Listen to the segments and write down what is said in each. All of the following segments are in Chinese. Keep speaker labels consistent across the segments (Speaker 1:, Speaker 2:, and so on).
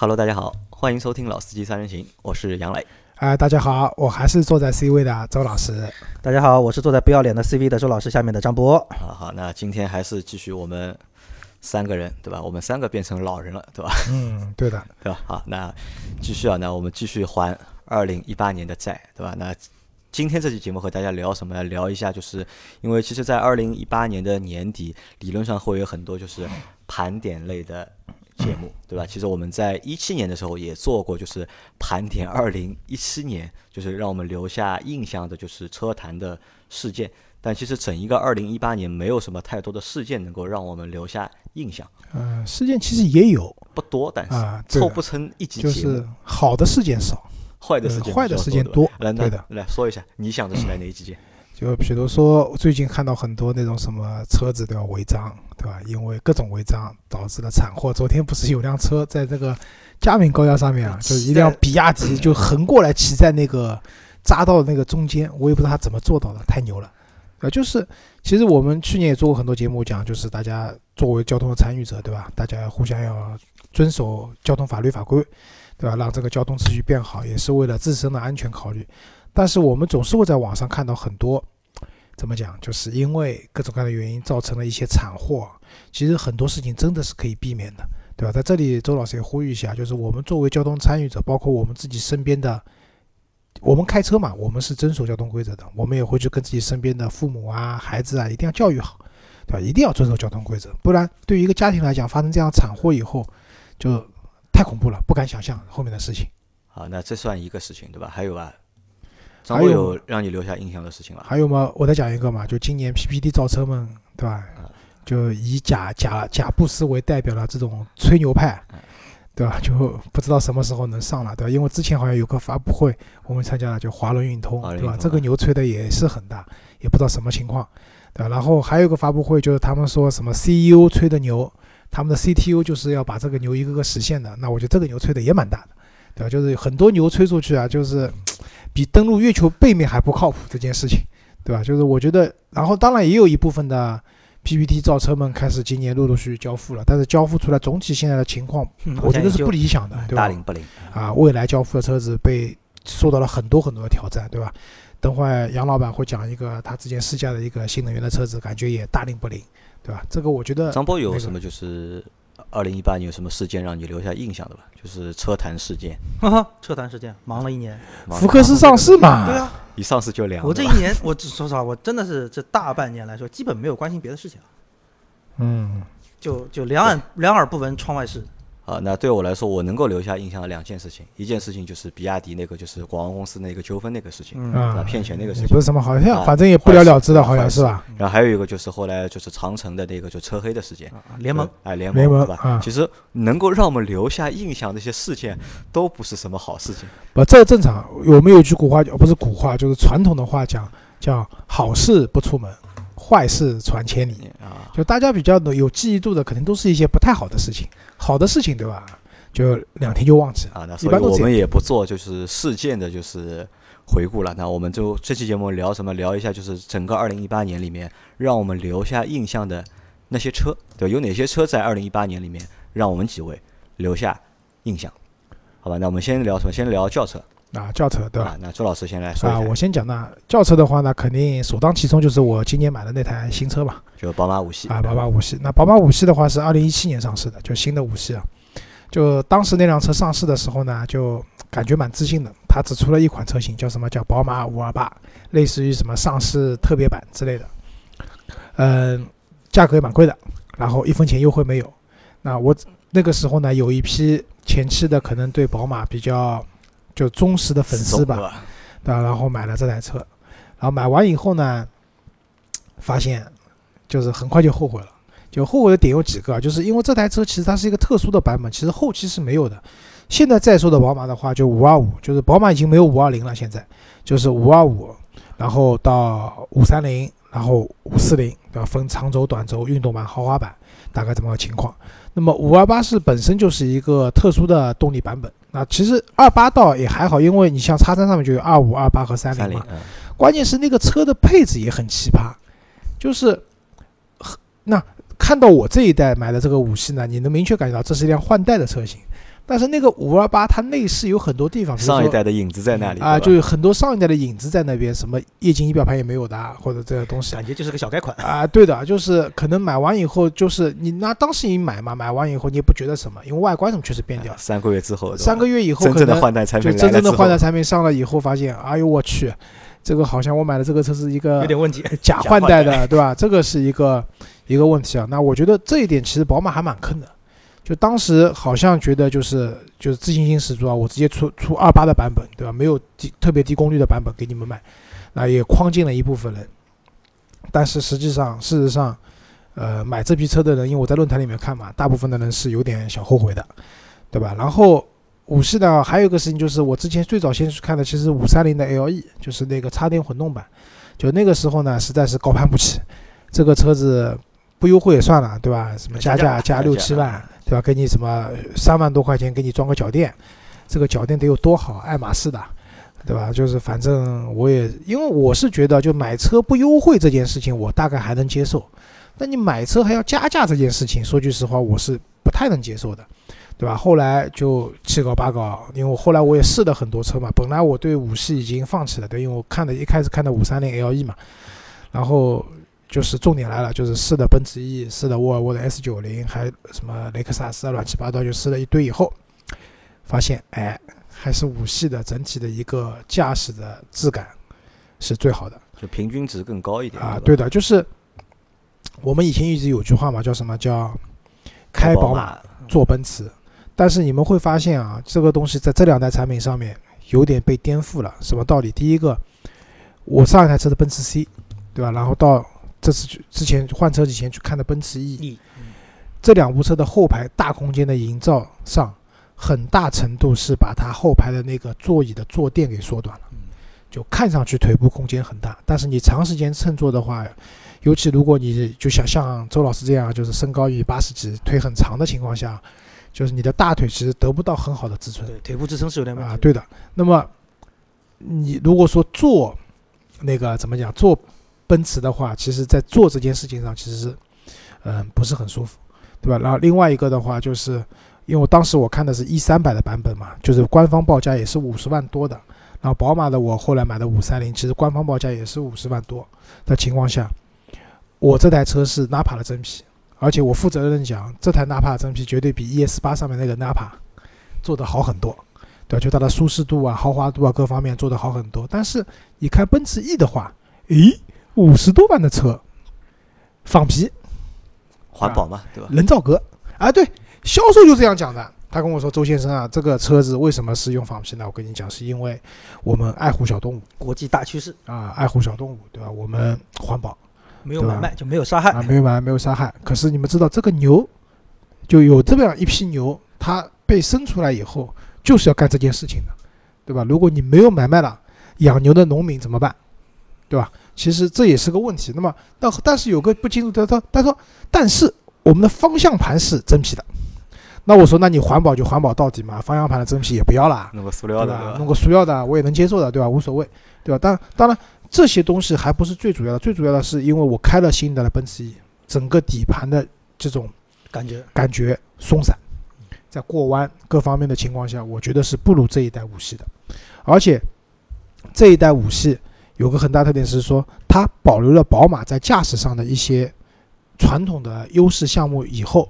Speaker 1: Hello，大家好，欢迎收听《老司机三人行》，我是杨磊。
Speaker 2: 哎，大家好，我还是坐在 C 位的周老师。
Speaker 3: 大家好，我是坐在不要脸的 CV 的周老师下面的张波。
Speaker 1: 好好，那今天还是继续我们三个人，对吧？我们三个变成老人了，对吧？
Speaker 2: 嗯，对的，
Speaker 1: 对吧？好，那继续啊，那我们继续还二零一八年的债，对吧？那今天这期节目和大家聊什么呢？聊一下，就是因为其实，在二零一八年的年底，理论上会有很多就是盘点类的节目，对吧？其实我们在一七年的时候也做过，就是盘点二零一七年，就是让我们留下印象的，就是车坛的事件。但其实整一个二零一八年，没有什么太多的事件能够让我们留下印象，
Speaker 2: 嗯、事件其实也有，
Speaker 1: 不多，但是
Speaker 2: 啊
Speaker 1: 凑不成一集
Speaker 2: 就
Speaker 1: 节目。
Speaker 2: 是好的事件少，
Speaker 1: 坏的事件
Speaker 2: 呃坏的事件多
Speaker 1: 来，
Speaker 2: 对的
Speaker 1: 来来说一下，你想得起来哪几件？
Speaker 2: 就比如说最近看到很多那种什么车子都要违章，对吧？因为各种违章导致了惨祸。昨天不是有辆车在这个嘉明高架上面啊，就是一辆比亚迪就横过来骑在那个匝道的那个中间，我也不知道他怎么做到的，太牛了。啊，就是其实我们去年也做过很多节目，讲就是大家作为交通的参与者，对吧？大家互相要遵守交通法律法规，对吧？让这个交通秩序变好，也是为了自身的安全考虑。但是我们总是会在网上看到很多，怎么讲，就是因为各种各样的原因造成了一些惨祸。其实很多事情真的是可以避免的，对吧？在这里，周老师也呼吁一下，就是我们作为交通参与者，包括我们自己身边的，我们开车嘛，我们是遵守交通规则的，我们也会去跟自己身边的父母啊、孩子啊，一定要教育好，对吧？一定要遵守交通规则，不然对于一个家庭来讲，发生这样惨祸以后，就太恐怖了，不敢想象后面的事情。
Speaker 1: 好，那这算一个事情，对吧？还有吧？
Speaker 2: 还有
Speaker 1: 有让你留下印象的事情了？
Speaker 2: 还有吗？我再讲一个嘛，就今年 PPT 造车们，对吧？就以贾贾贾布斯为代表的这种吹牛派，对吧？就不知道什么时候能上了，对吧？因为之前好像有个发布会，我们参加了，就华伦运通，对吧？这个牛吹的也是很大，也不知道什么情况，对吧？然后还有一个发布会，就是他们说什么 CEO 吹的牛，他们的 CTO 就是要把这个牛一个个实现的，那我觉得这个牛吹的也蛮大的，对吧？就是很多牛吹出去啊，就是比登陆月球背面还不靠谱这件事情。对吧？就是我觉得，然后当然也有一部分的 PPT 造车们开始今年陆陆续续交付了，但是交付出来总体现在的情况，
Speaker 3: 嗯
Speaker 2: 我觉得是不理想的，对吧？
Speaker 1: 大龄不灵
Speaker 2: 啊，未来交付的车子被受到了很多很多的挑战，对吧？等会儿杨老板会讲一个他之前试驾的一个新能源的车子，感觉也大龄不灵，对吧？这个我觉得
Speaker 1: 张波有什么就是二零一八年有什么事件让你留下印象的吧？就是车坛事件，
Speaker 3: 哈哈，车坛事件忙了一年。
Speaker 2: 福克斯上市嘛，
Speaker 3: 对啊，
Speaker 1: 一上市就凉。
Speaker 3: 我这一年，我只说实话，我真的是这大半年来说，基本没有关心别的事情了，
Speaker 2: 嗯，
Speaker 3: 就就两耳两耳不闻窗外事。
Speaker 1: 啊，那对我来说，我能够留下印象的两件事情，一件事情就是比亚迪那个就是广告公司那个纠纷那个事情，
Speaker 3: 嗯？
Speaker 2: 啊，
Speaker 1: 骗钱那个事情
Speaker 2: 不。是什么好像，
Speaker 1: 啊
Speaker 2: 反正也不了了之的，好像是吧？
Speaker 1: 然后还有一个就是后来就是长城的那个就车黑的事件，
Speaker 3: 啊联盟，
Speaker 1: 哎联盟
Speaker 2: 联盟
Speaker 1: 对吧？
Speaker 2: 啊
Speaker 1: 其实能够让我们留下印象的一些事件，都不是什么好事情。
Speaker 2: 不，这正常。我们有句古话，呃不是古话，就是传统的话讲，叫好事不出门，坏事传千里。
Speaker 1: 啊，
Speaker 2: 就大家比较有记忆度的，可能都是一些不太好的事情。好的事情，对吧？就两天就忘记了。
Speaker 1: 啊，那
Speaker 2: 一
Speaker 1: 所以。我们也不做就是事件的，就是回顾了。那我们就这期节目聊什么？聊一下就是整个二零一八年里面让我们留下印象的那些车，对，有哪些车在二零一八年里面让我们几位留下印象？好吧，那我们先聊什么？先聊轿车，
Speaker 2: 啊，轿车，对吧？
Speaker 1: 啊？那朱老师先来说一
Speaker 2: 啊，我先讲那轿车的话呢，肯定首当其冲就是我今年买的那台新车吧，
Speaker 1: 就宝马五系
Speaker 2: 啊，宝马五系。那宝马五系的话是二零一七年上市的，就新的五系啊。就当时那辆车上市的时候呢，就感觉蛮自信的。它只出了一款车型，叫什么叫宝马五二八，类似于什么上市特别版之类的。嗯，价格也蛮贵的，然后一分钱优惠没有。那我那个时候呢，有一批前期的可能对宝马比较就忠实的粉丝吧，
Speaker 1: 对吧？
Speaker 2: 然后买了这台车，然后买完以后呢，发现就是很快就后悔了。就后悔的点有几个啊，就是因为这台车其实它是一个特殊的版本，其实后期是没有的。现在在售的宝马的话，就五二五，就是宝马已经没有五二零了，现在就是五二五，然后到五三零，然后五四零，对吧？分长轴、短轴、运动版、豪华版，大概这么个情况。那么五二八是本身就是一个特殊的动力版本，那其实二八倒也还好，因为你像叉三上面就有二五、二八和三零嘛。，
Speaker 1: 嗯，
Speaker 2: 关键是那个车的配置也很奇葩，就是那看到我这一代买的这个五系呢，你能明确感觉到这是一辆换代的车型。但是那个五二八它内饰有很多地方，
Speaker 1: 上一代的影子在那里
Speaker 2: 啊，就有很多上一代的影子在那边，什么液晶仪表盘也没有的啊，或者这个东西
Speaker 3: 感觉就是个小改款。
Speaker 2: 啊，对的，就是可能买完以后，就是你那当时你买嘛，买完以后你也不觉得什么，因为外观什么确实变掉了。
Speaker 1: 三个月之后，对
Speaker 2: 三个月以后
Speaker 1: 真正的换代产品来了之后
Speaker 2: 真正的换代产品上了以后，发现，哎呦我去，这个好像我买的这个车是一个
Speaker 3: 有点问题，
Speaker 2: 假换代的，对吧？这个是一个一个问题啊。那我觉得这一点其实宝马还蛮坑的，就当时好像觉得就是就是自信心十足啊，我直接出出二八的版本，对吧？没有低特别低功率的版本给你们买，那也框进了一部分人。但是实际上，事实上，呃，买这批车的人，因为我在论坛里面看嘛，大部分的人是有点小后悔的，对吧？然后五系呢，还有一个事情就是，我之前最早先去看的，其实五三零的 LE，就是那个插电混动版，就那个时候呢，实在是高攀不起，这个车子不优惠也算了，对吧？什么加价加六七万，对吧？给你什么三万多块钱给你装个脚垫，这个脚垫得有多好？爱马仕的。对吧？就是反正我也，因为我是觉得，就买车不优惠这件事情，我大概还能接受。那你买车还要加价这件事情，说句实话，我是不太能接受的，对吧？后来就七搞八搞，因为我后来我也试了很多车嘛。本来我对五系已经放弃了，对，因为我看的一开始看的五三零 LE 嘛，然后就是重点来了，就是试的奔驰 E，试的沃尔沃的 S 九零，还什么雷克萨斯啊，乱七八糟就试了一堆以后，发现哎。还是五系的整体的一个驾驶的质感是最好的
Speaker 1: 就平均值更高一点
Speaker 2: 啊！
Speaker 1: 对
Speaker 2: 的，就是我们以前一直有句话嘛，叫什么叫开宝马
Speaker 1: 马
Speaker 2: 坐奔驰，但是你们会发现啊，这个东西在这两代产品上面有点被颠覆了。什么道理？第一个，我上一台车的奔驰 C，对吧？然后到这次去之前换车之前去看的奔驰
Speaker 3: E，E
Speaker 2: 这两部车的后排大空间的营造上，很大程度是把它后排的那个座椅的坐垫给缩短了，就看上去腿部空间很大，但是你长时间乘坐的话，尤其如果你就想像周老师这样，就是身高一米八十几，腿很长的情况下，就是你的大腿其实得不到很好的支撑。
Speaker 3: 对，腿部支撑是有点问题。
Speaker 2: 啊，对的。那么你如果说坐那个怎么讲坐奔驰的话，其实在做这件事情上其实是嗯不是很舒服，对吧？然后另外一个的话就是。因为我当时我看的是一三百的版本嘛，就是官方报价也是五十万多的，然后宝马的我后来买的五三零，其实官方报价也是五十万多的情况下，我这台车是 Napa 的真皮，而且我负责任讲，这台 Napa 真皮绝对比 ES 八上面那个 Napa 做的好很多，对吧？就它的舒适度啊、豪华度啊各方面做的好很多。但是你看奔驰 E 的话，诶，五十多万的车，仿皮，
Speaker 1: 环保嘛，对吧？
Speaker 2: 人造革啊，对。销售就这样讲的，他跟我说：“周先生啊，这个车子为什么是用仿皮呢？我跟你讲，是因为我们爱护小动物
Speaker 3: 国际大趋势
Speaker 2: 啊，爱护小动物，对吧？我们环保
Speaker 3: 没有买卖就没有杀害
Speaker 2: 啊，没有买卖没有杀害。可是你们知道，这个牛就有这么样一批牛，它被生出来以后就是要干这件事情的，对吧？如果你没有买卖了，养牛的农民怎么办？对吧？其实这也是个问题。那么，但但是有个不清楚的他他说，但是我们的方向盘是真皮的。”那我说，那你环保就环保到底嘛，方向盘的真皮也不要啦，
Speaker 1: 弄个塑料的？
Speaker 2: 弄个塑料的我也能接受的，对吧？无所谓，对吧？当当然这些东西还不是最主要的，最主要的是因为我开了新一代的奔驰 E，整个底盘的这种
Speaker 3: 感觉
Speaker 2: 感觉松散，在过弯各方面的情况下，我觉得是不如这一代五系的，而且这一代五系有个很大特点是说，它保留了宝马在驾驶上的一些传统的优势项目以后。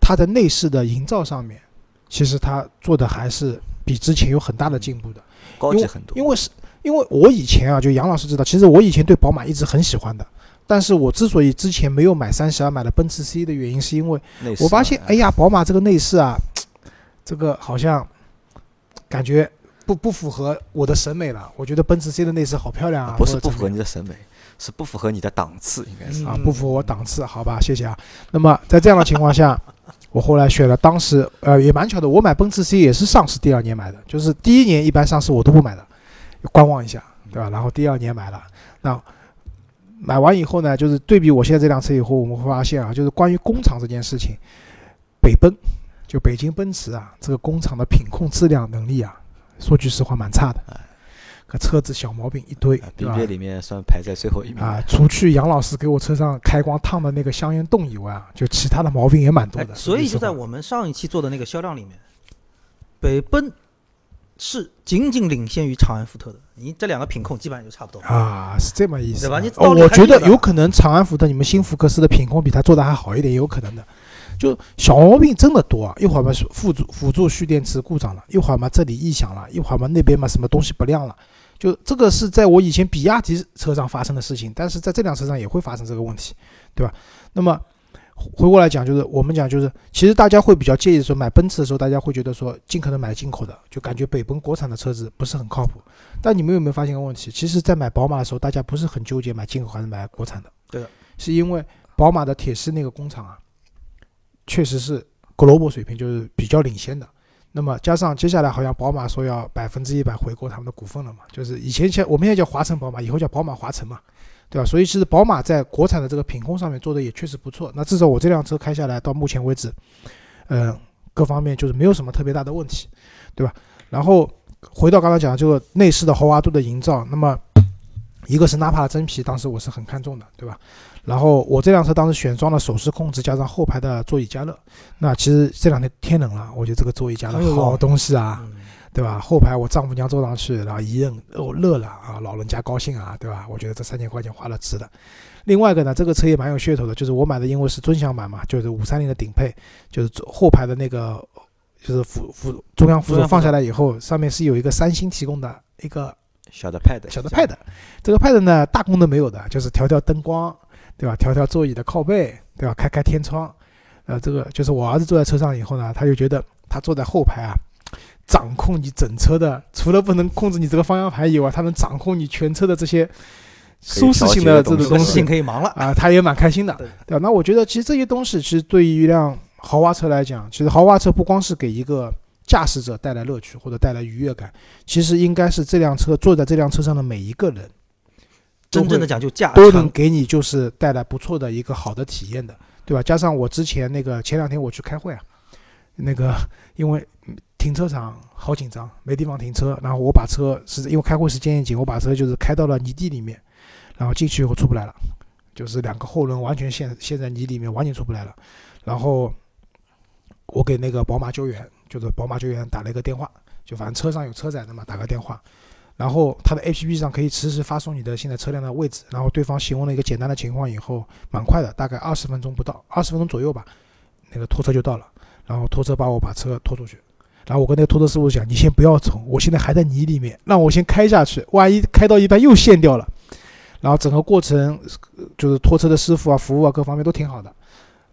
Speaker 2: 它的内饰的营造上面，其实它做的还是比之前有很大的进步的，
Speaker 1: 高级很多。
Speaker 2: 因为是，因为我以前啊，就杨老师知道，其实我以前对宝马一直很喜欢的，但是我之所以之前没有买三十二，买了奔驰 C 的原因，是因为我发现，哎呀，宝马这个内饰啊，这个好像感觉不不符合我的审美了。我觉得奔驰 C 的内饰好漂亮啊，
Speaker 1: 不是不符合你的审美。是不符合你的档次，应该是
Speaker 2: 啊，不符合我档次，好吧，谢谢啊。那么在这样的情况下，我后来选了当时呃也蛮巧的，我买奔驰 C 也是上市第二年买的，就是第一年一般上市我都不买的，观望一下，对吧？然后第二年买了，那买完以后呢，就是对比我现在这辆车以后，我们会发现啊，就是关于工厂这件事情，北奔就北京奔驰啊，这个工厂的品控质量能力啊，说句实话蛮差的。可车子小毛病一堆，对吧
Speaker 1: ？BBA 里面算排在最后一名
Speaker 2: 啊。除去杨老师给我车上开光烫的那个香烟洞以外啊，就其他的毛病也蛮多的。
Speaker 3: 所以就在我们上一期做的那个销量里面，北奔是仅仅领先于长安福特的，你这两个品控基本上就差不多。
Speaker 2: 啊，是这么意思
Speaker 3: 对吧
Speaker 2: 啊。
Speaker 3: 你
Speaker 2: 哦，我觉得有可能长安福特你们新福克斯的品控比它做的还好一点，也有可能的。就小毛病真的多啊，一会儿嘛是辅助辅助蓄电池故障了，一会儿嘛这里异响了，一会儿嘛那边嘛什么东西不亮了。就这个是在我以前比亚迪车上发生的事情，但是在这辆车上也会发生这个问题，对吧？那么回过来讲，就是我们讲就是，其实大家会比较介意说买奔驰的时候，大家会觉得说尽可能买进口的，就感觉北奔国产的车子不是很靠谱。但你们有没有发现个问题？其实，在买宝马的时候，大家不是很纠结买进口还是买国产的。
Speaker 3: 对的，
Speaker 2: 是因为宝马的铁狮那个工厂啊，确实是 global 水平就是比较领先的。那么加上接下来好像宝马说要百分之一百回购他们的股份了嘛，就是以前前我们现在叫华晨宝马，以后叫宝马华晨嘛，对吧？所以其实宝马在国产的这个品控上面做的也确实不错。那至少我这辆车开下来到目前为止，呃，各方面就是没有什么特别大的问题，对吧？然后回到刚才讲的这个内饰的豪华度的营造，那么一个是纳帕的真皮，当时我是很看重的，对吧？然后我这辆车当时选装了手势控制，加上后排的座椅加热。那其实这两天天冷了，我觉得这个座椅加热好东西啊，
Speaker 3: 嗯，
Speaker 2: 对吧？后排我丈母娘坐上去，然后一摁，哦，乐了啊，老人家高兴啊，对吧？我觉得这三千块钱花了值的。另外一个呢，这个车也蛮有噱头的，就是我买的因为是尊享版嘛，就是五三零的顶配，就是后排的那个就是扶扶中央扶
Speaker 3: 手
Speaker 2: 放下来以后，上面是有一个三星提供的一个
Speaker 1: 小的 Pad，
Speaker 2: 小的 Pad，这个 Pad 呢大功能没有的，就是调调灯光，对吧？调调座椅的靠背，对吧？开开天窗，呃，这个就是我儿子坐在车上以后呢，他就觉得他坐在后排啊，掌控你整车的，除了不能控制你这个方向盘以外，它能掌控你全车的这些舒适性的这种东西
Speaker 3: 可以忙了。
Speaker 2: 啊，他也蛮开心的，
Speaker 3: 对
Speaker 2: 对吧？那我觉得其实这些东西，其实对于一辆豪华车来讲，其实豪华车不光是给一个驾驶者带来乐趣或者带来愉悦感，其实应该是这辆车坐在这辆车上的每一个人，
Speaker 3: 真正的讲究驾
Speaker 2: 都能，给你就是带来不错的一个好的体验的，对吧？加上我之前那个前两天我去开会啊，那个因为停车场好紧张，没地方停车，然后我把车是因为开会时间也紧，我把车就是开到了泥地里面，然后进去以后出不来了，就是两个后轮完全陷陷在泥里面，完全出不来了。然后我给那个宝马救援，就是宝马救援打了一个电话，就反正车上有车载的嘛，打个电话。然后它的 APP 上可以实时发送你的现在车辆的位置，然后对方询问了一个简单的情况以后，蛮快的，大概二十分钟不到，二十分钟左右吧，那个拖车就到了，然后拖车把我把车拖出去，然后我跟那个拖车师傅讲，你先不要冲，我现在还在泥里面，让我先开下去，万一开到一半又陷掉了，然后整个过程呃就是拖车的师傅啊、服务啊各方面都挺好的，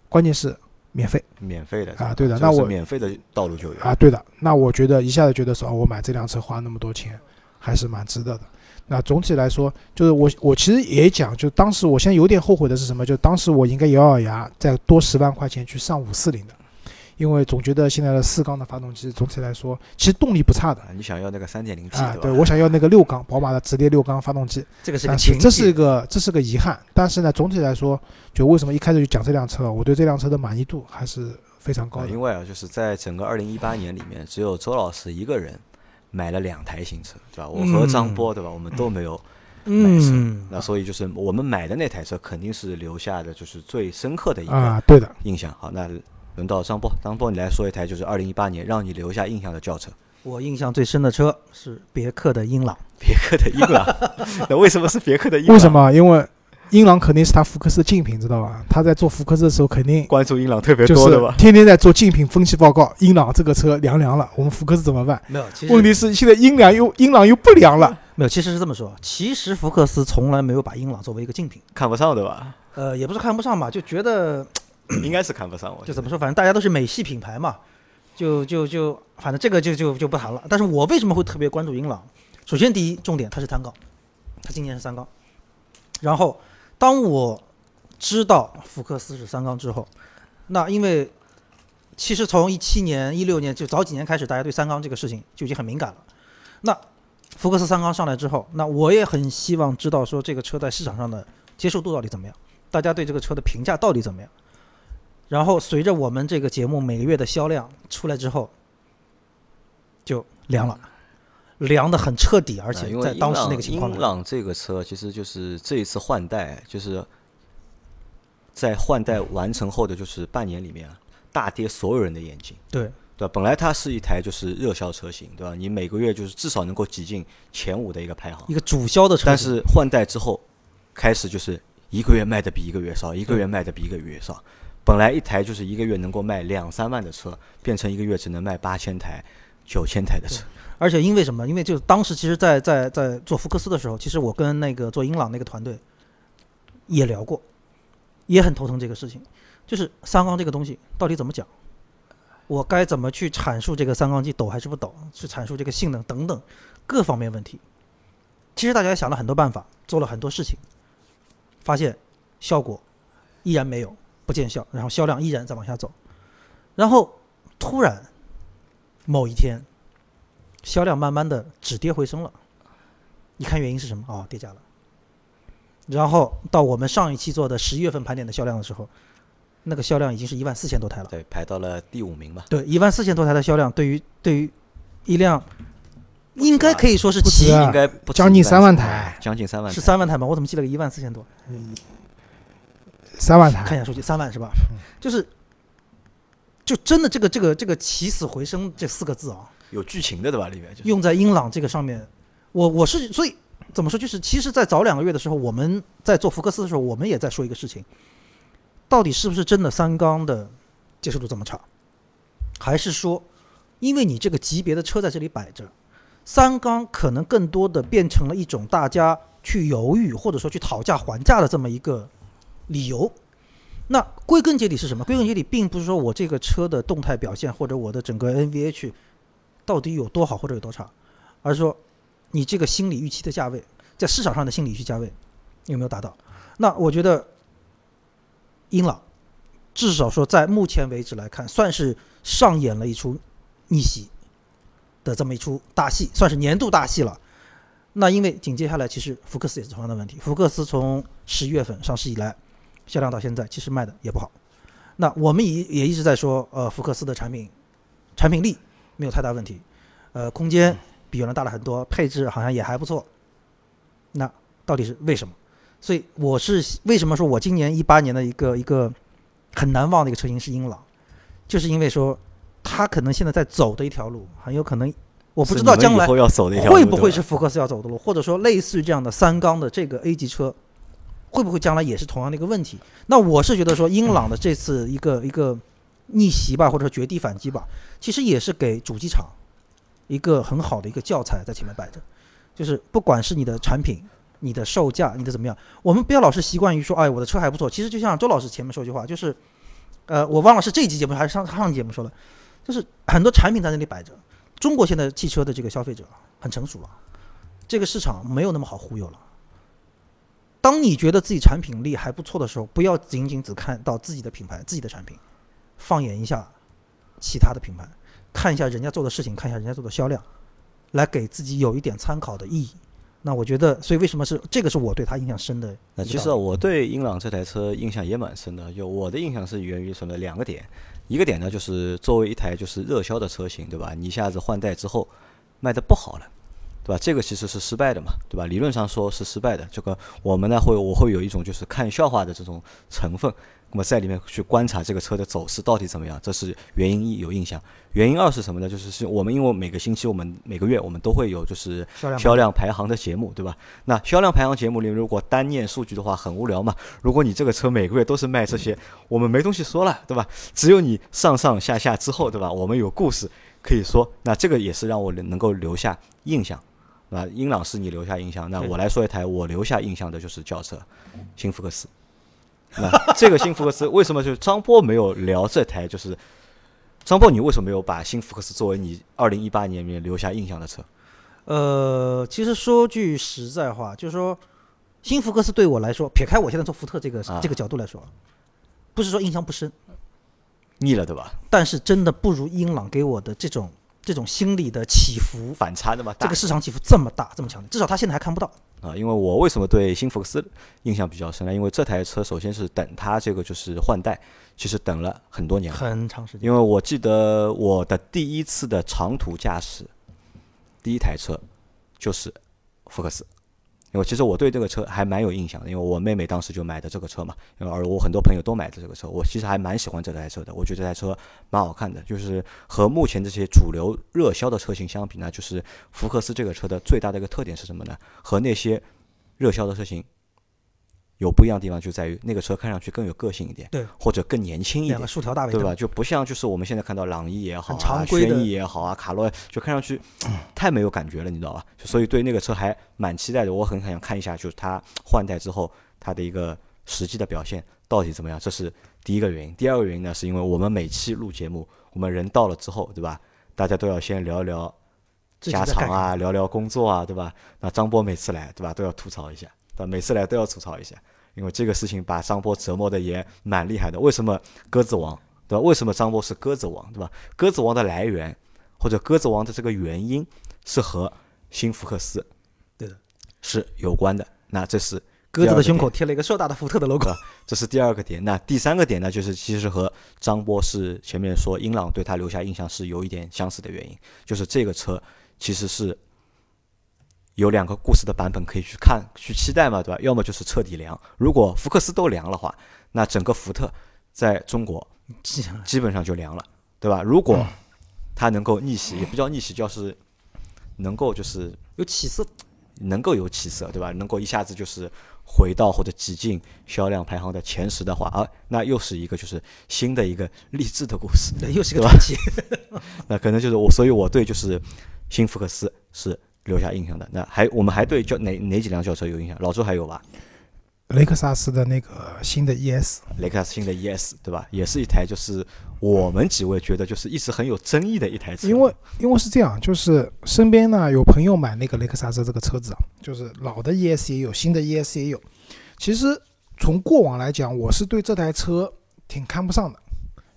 Speaker 2: 关键是免费
Speaker 1: 免费的
Speaker 2: 啊对的那我
Speaker 1: 免费的道路救援
Speaker 2: 啊，对的，那我觉得一下子觉得说，哦，我买这辆车花那么多钱，还是蛮值得的。那总体来说，就是我我其实也讲，就当时我现在有点后悔的是什么？就当时我应该咬咬牙再多十万块钱去上五四零的，因为总觉得现在的四缸的发动机总体来说其实动力不差的
Speaker 1: 啊，你想要那个三点零 T
Speaker 2: 啊。对
Speaker 1: 吧？
Speaker 2: 我想要那个六缸宝马的直列六缸发动机，
Speaker 3: 这个是
Speaker 2: 这是一个这是个遗憾。但是呢，总体来说，就为什么一开始就讲这辆车，我对这辆车的满意度还是非常高的。
Speaker 1: 啊因为啊，就是在整个二零一八年里面，只有周老师一个人买了两台新车，对吧？我和张波，对吧？我们都没有买车，
Speaker 3: 嗯，
Speaker 1: 那所以就是我们买的那台车肯定是留下的就是最深刻的一个
Speaker 2: 啊，对的。
Speaker 1: 印象。好，那轮到张波，张波你来说一台就是二零一八年让你留下印象的轿车，
Speaker 3: 我印象最深的车是别克的英朗。
Speaker 1: 别克的英朗。那为什么是别克的英朗？
Speaker 2: 为什？么？因为英朗肯定是他福克斯的竞品，知道吧？他在做福克斯的时候，肯定
Speaker 1: 关注英朗特别
Speaker 2: 就是
Speaker 1: 多的吧？
Speaker 2: 天天在做竞品分析报告。英朗这个车凉凉了，我们福克斯怎么办？
Speaker 3: 没有，其
Speaker 2: 问题是现在英朗又英朗又不凉了。
Speaker 3: 没有，其实是这么说。其实福克斯从来没有把英朗作为一个竞品，
Speaker 1: 看不上对吧？
Speaker 3: 呃，也不是看不上吧，就觉得
Speaker 1: 应该是看不上我。
Speaker 3: 就怎么说，反正大家都是美系品牌嘛，就就就反正这个就就就不谈了。但是我为什么会特别关注英朗？首先第一重点，它是单缸，它今年是三缸。然后当我知道福克斯是三缸之后，那因为其实从一七年、一六年就早几年开始，大家对三缸这个事情就已经很敏感了。那福克斯三缸上来之后，那我也很希望知道说这个车在市场上的接受度到底怎么样，大家对这个车的评价到底怎么样。然后随着我们这个节目每个月的销量出来之后，就凉了，凉的很彻底，而且在当时那个情况
Speaker 1: 朗这个车其实就是这一次换代，就是在换代完成后的就是半年里面啊，大跌所有人的眼睛。
Speaker 3: 对，
Speaker 1: 对吧？本来它是一台就是热销车型，对吧？你每个月就是至少能够挤进前五的一个排行
Speaker 3: 一，个主销的车型，
Speaker 1: 但是换代之后，开始就是一个月卖的比一个月少，一个月卖的比一个月少。本来一台就是一个月能够卖两三万的车，变成一个月只能卖八千台、九千台的车。
Speaker 3: 而且因为什么？因为就是当时其实在，在在做福克斯的时候，其实我跟那个做英朗那个团队也聊过，也很头疼这个事情，就是三缸这个东西到底怎么讲，我该怎么去阐述这个三缸机抖还是不抖，去阐述这个性能等等各方面问题。其实大家想了很多办法，做了很多事情，发现效果依然没有，不见效，然后销量依然在往下走，然后突然某一天。销量慢慢的止跌回升了，你看原因是什么？哦，跌价了。然后到我们上一期做的十一月份盘点的销量的时候，那个销量已经是一万四千多台了。
Speaker 1: 对，排到了第五名吧。
Speaker 3: 对，一万四千多台的销量，对于对于一辆应该可以说是奇
Speaker 2: 不止啊
Speaker 1: 应该不止
Speaker 2: 将近三万台，
Speaker 1: 将近三万台
Speaker 3: 是三万台吗？我怎么记了个一万四千多？
Speaker 2: 三万台，
Speaker 3: 看一下数据，三万是吧？就是，就真的这个这个这个起死回生这四个字啊，
Speaker 1: 有剧情的对吧？里面就是
Speaker 3: 用在英朗这个上面，我我是所以怎么说，就是其实，在早两个月的时候，我们在做福克斯的时候，我们也在说一个事情，到底是不是真的三缸的接受度这么差，还是说，因为你这个级别的车在这里摆着，三缸可能更多的变成了一种大家去犹豫或者说去讨价还价的这么一个理由。那归根结底是什么？归根结底并不是说我这个车的动态表现或者我的整个 NVH 到底有多好或者有多差，而是说你这个心理预期的价位，在市场上的心理预期价位有没有达到？那我觉得英朗至少说在目前为止来看，算是上演了一出逆袭的这么一出大戏，算是年度大戏了。那因为紧接下来，其实福克斯也是同样的问题。福克斯从十一月份上市以来，销量到现在其实卖的也不好。那我们也也一直在说，呃，福克斯的产品产品力没有太大问题，呃，空间比原来大了很多，配置好像也还不错。那到底是为什么？所以我是为什么说我今年一八年的一个一个很难忘的一个车型是英朗，就是因为说它可能现在在走的一条路，很有可能我不知道将来会不会是福克斯要走的路，或者说类似于这样的三缸的这个 A 级车，会不会将来也是同样的一个问题？那我是觉得说，英朗的这次一个一个逆袭吧，或者说绝地反击吧，其实也是给主机厂一个很好的一个教材在前面摆着，就是不管是你的产品、你的售价、你的怎么样，我们不要老是习惯于说，哎，我的车还不错。其实就像周老师前面说一句话，就是，呃，我忘了是这一期节目还是上上期节目说的，就是很多产品在那里摆着。中国现在汽车的这个消费者很成熟了，这个市场没有那么好忽悠了。当你觉得自己产品力还不错的时候，不要仅仅只看到自己的品牌、自己的产品，放眼一下其他的品牌，看一下人家做的事情，看一下人家做的销量，来给自己有一点参考的意义。那我觉得，所以为什么是这个是我对他印象深的？
Speaker 1: 那其实我对英朗这台车印象也蛮深的，就我的印象是源于什么两个点，一个点呢就是作为一台就是热销的车型，对吧？你一下子换代之后卖的不好了，对吧？这个其实是失败的嘛，对吧？理论上说是失败的，这个我们呢会我会有一种就是看笑话的这种成分，那么在里面去观察这个车的走势到底怎么样，这是原因一有印象。原因二是什么呢？就是是我们因为每个星期我们每个月我们都会有就是
Speaker 3: 销量
Speaker 1: 排行的节目，对吧？那销量排行节目里，如果单念数据的话，很无聊嘛。如果你这个车每个月都是卖这些，我们没东西说了，对吧？只有你上上下下之后，对吧？我们有故事可以说。那这个也是让我能够留下印象，啊，英朗是你留下印象，那我来说一台我留下印象的就是轿车，新福克斯。那这个新福克斯为什么就是张波没有聊这台？就是张波，你为什么没有把新福克斯作为你二零一八年里面留下印象的车？
Speaker 3: 呃，其实说句实在话，就是说，新福克斯对我来说，撇开我现在做福特这个、
Speaker 1: 啊
Speaker 3: 这个角度来说，不是说印象不深，
Speaker 1: 腻了对吧？
Speaker 3: 但是真的不如英朗给我的这种这种心理的起伏，
Speaker 1: 反差那么大
Speaker 3: 这个市场起伏这么大，这么强烈，至少他现在还看不到。
Speaker 1: 啊！因为我为什么对新福克斯印象比较深呢？因为这台车首先是等它这个就是换代，其实等了很多年。
Speaker 3: 很长时间。
Speaker 1: 因为我记得我的第一次的长途驾驶，第一台车就是福克斯，因为其实我对这个车还蛮有印象的，因为我妹妹当时就买的这个车嘛，而我很多朋友都买的这个车，我其实还蛮喜欢这台车的。我觉得这台车蛮好看的，就是和目前这些主流热销的车型相比呢，就是福克斯这个车的最大的一个特点是什么呢？和那些热销的车型。有不一样的地方就在于那个车看上去更有个性一点，
Speaker 3: 对，
Speaker 1: 或者更年轻一点，
Speaker 3: 竖条大尾
Speaker 1: 对吧？就不像就是我们现在看到朗逸也好啊，轩逸也好啊，卡罗就看上去 太没有感觉了，你知道吧？所以对那个车还蛮期待的，我很想看一下，就是它换代之后它的一个实际的表现到底怎么样。这是第一个原因。第二个原因呢，是因为我们每期录节目，我们人到了之后，对吧？大家都要先聊一聊家常啊，聊聊工作啊，对吧？那张波每次来，对吧，都要吐槽一下。对，每次来都要吐槽一下，因为这个事情把张波折磨的也蛮厉害的。为什么鸽子王，对吧？为什么张波是鸽子王，对吧？鸽子王的来源或者鸽子王的这个原因是和新福克斯，
Speaker 3: 对的，
Speaker 1: 是有关的。那这是
Speaker 3: 鸽子的胸口贴了一个硕大的福特的 logo，
Speaker 1: 这是第二个点。那第三个点呢，就是其实和张波是前面说英朗对他留下印象是有一点相似的原因，就是这个车其实是。有两个故事的版本可以去看、去期待嘛，对吧？要么就是彻底凉，如果福克斯都凉的话，那整个福特在中国基本上就凉了，对吧？如果它能够逆袭，也不叫逆袭，就是能够就是
Speaker 3: 有起色，
Speaker 1: 能够有起色，对吧？能够一下子就是回到或者挤进销量排行的前十的话，啊，那又是一个就是新的一个励志的故事，
Speaker 3: 又是个传奇。
Speaker 1: 那可能就是我，所以我对就是新福克斯是。留下印象的那还我们还对轿哪哪几辆轿车有印象？老周还有吧？
Speaker 2: 雷克萨斯的那个新的 ES，
Speaker 1: 雷克萨斯新的 ES 对吧？也是一台就是我们几位觉得就是一直很有争议的一台车。
Speaker 2: 因为因为是这样，就是身边呢有朋友买那个雷克萨斯这个车子啊，就是老的 ES 也有，新的 ES 也有。其实从过往来讲，我是对这台车挺看不上的。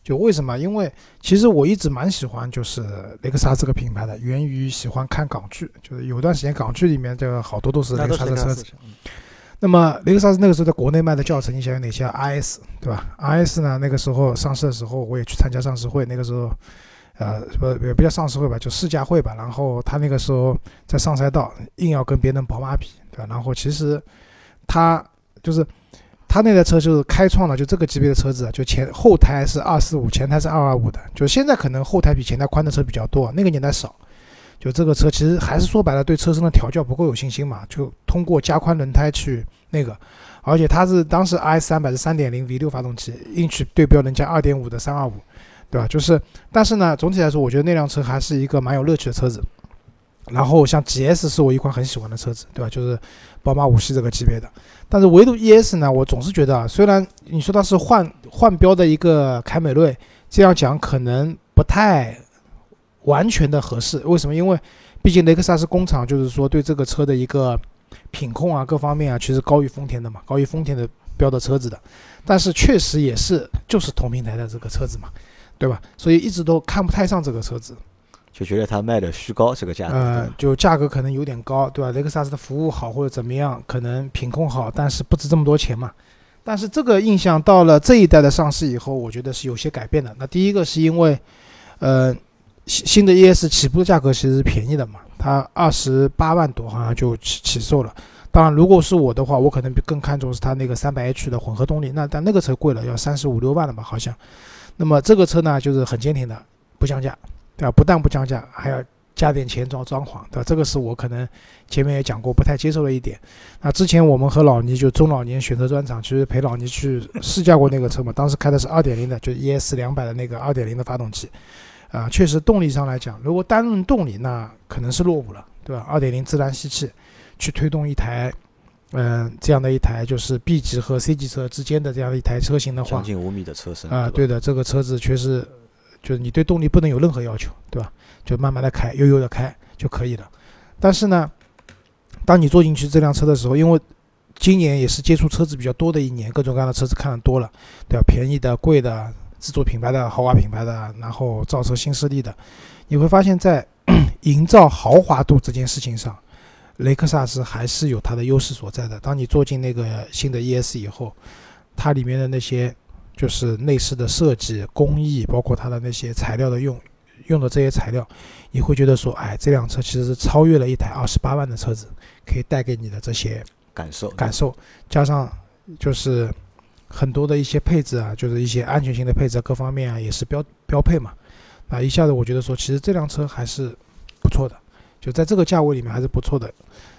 Speaker 2: 就为什么？因为其实我一直蛮喜欢，就是雷克萨斯这个品牌的，源于喜欢看港剧，就是有段时间港剧里面这个好多都是雷克萨斯车子。那么雷克萨斯那个时候在国内卖的教程，你想有哪些？RS 对吧？RS 呢？那个时候上市的时候，我也去参加上市会，那个时候，呃，不也不叫上市会吧，就试驾会吧。然后他那个时候在上赛道，硬要跟别人宝马比，对吧？然后其实他就是。他那台车就是开创了，就这个级别的车子，就前后胎是二四五，前胎是二二五的。就现在可能后胎比前胎宽的车比较多，那个年代少。就这个车其实还是说白了，对车身的调教不够有信心嘛，就通过加宽轮胎去那个。而且它是当时 i 三百是三点零 V 六发动机，硬去对标人家二点五的三二五，对吧？就是，但是呢，总体来说，我觉得那辆车还是一个蛮有乐趣的车子。然后像 GS 是我一款很喜欢的车子，对吧？就是宝马五系这个级别的。但是唯独 ES 呢，我总是觉得啊，虽然你说它是换换标的一个凯美瑞，这样讲可能不太完全的合适。为什么？因为毕竟雷克萨斯工厂就是说对这个车的一个品控啊，各方面啊，其实高于丰田的嘛，高于丰田的标的车子的。但是确实也是就是同平台的这个车子嘛，对吧？所以一直都看不太上这个车子。
Speaker 1: 就觉得它卖的虚高，这个价格，
Speaker 2: 呃，就价格可能有点高，对吧？雷克萨斯的服务好或者怎么样，可能品控好，但是不值这么多钱嘛。但是这个印象到了这一代的上市以后，我觉得是有些改变的。那第一个是因为，呃，新新的 ES 起步的价格其实是便宜的嘛，它二十八万多好像就起起售了。当然，如果是我的话，我可能更看重是它那个三百 H 的混合动力，那但那个车贵了，要三十五六万了吧，好像。那么这个车呢，就是很坚挺的，不降价。对吧？不但不降价，还要加点钱装装潢，对吧？这个是我可能前面也讲过不太接受的一点。那之前我们和老倪就中老年选择专场，其实陪老倪去试驾过那个车嘛。当时开的是二点零的，就 ES 两百的那个二点零的发动机，啊，确实动力上来讲，如果单论动力，那可能是落伍了，对吧？二点零自然吸气去推动一台，嗯，这样的一台就是 B 级和 C 级车之间的这样的一台车型的话，
Speaker 1: 将近五米的车身
Speaker 2: 啊，对的，这个车子确实。就是你对动力不能有任何要求，对吧？就慢慢的开，悠悠的开就可以了。但是呢，当你坐进去这辆车的时候，因为今年也是接触车子比较多的一年，各种各样的车子看的多了，对吧？便宜的、贵的、自主品牌的、豪华品牌的，然后造车新势力的，你会发现在营造豪华度这件事情上，雷克萨斯还是有它的优势所在的。当你坐进那个新的 ES 以后，它里面的那些。就是内饰的设计工艺，包括它的那些材料的用用的这些材料，你会觉得说，哎，这辆车其实是超越了一台二十八万的车子可以带给你的这些
Speaker 1: 感受
Speaker 2: 感受，加上就是很多的一些配置啊，就是一些安全性的配置啊，各方面啊也是标标配嘛。啊，一下子我觉得说，其实这辆车还是不错的，就在这个价位里面还是不错的。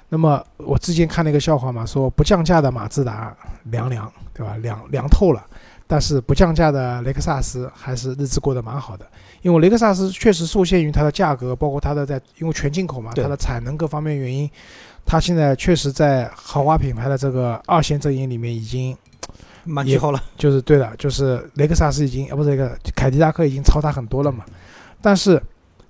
Speaker 2: 那么我之前看了一个笑话嘛，说不降价的马自达凉凉，对吧？凉凉透了。但是不降价的雷克萨斯还是日子过得蛮好的，因为雷克萨斯确实受限于它的价格，包括它的在因为全进口嘛，它的产能各方面原因，它现在确实在豪华品牌的这个二线阵营里面已经也
Speaker 3: 蛮巨好了。
Speaker 2: 就是对的，就是雷克萨斯已经啊不是那个凯迪拉克已经超它很多了嘛，但是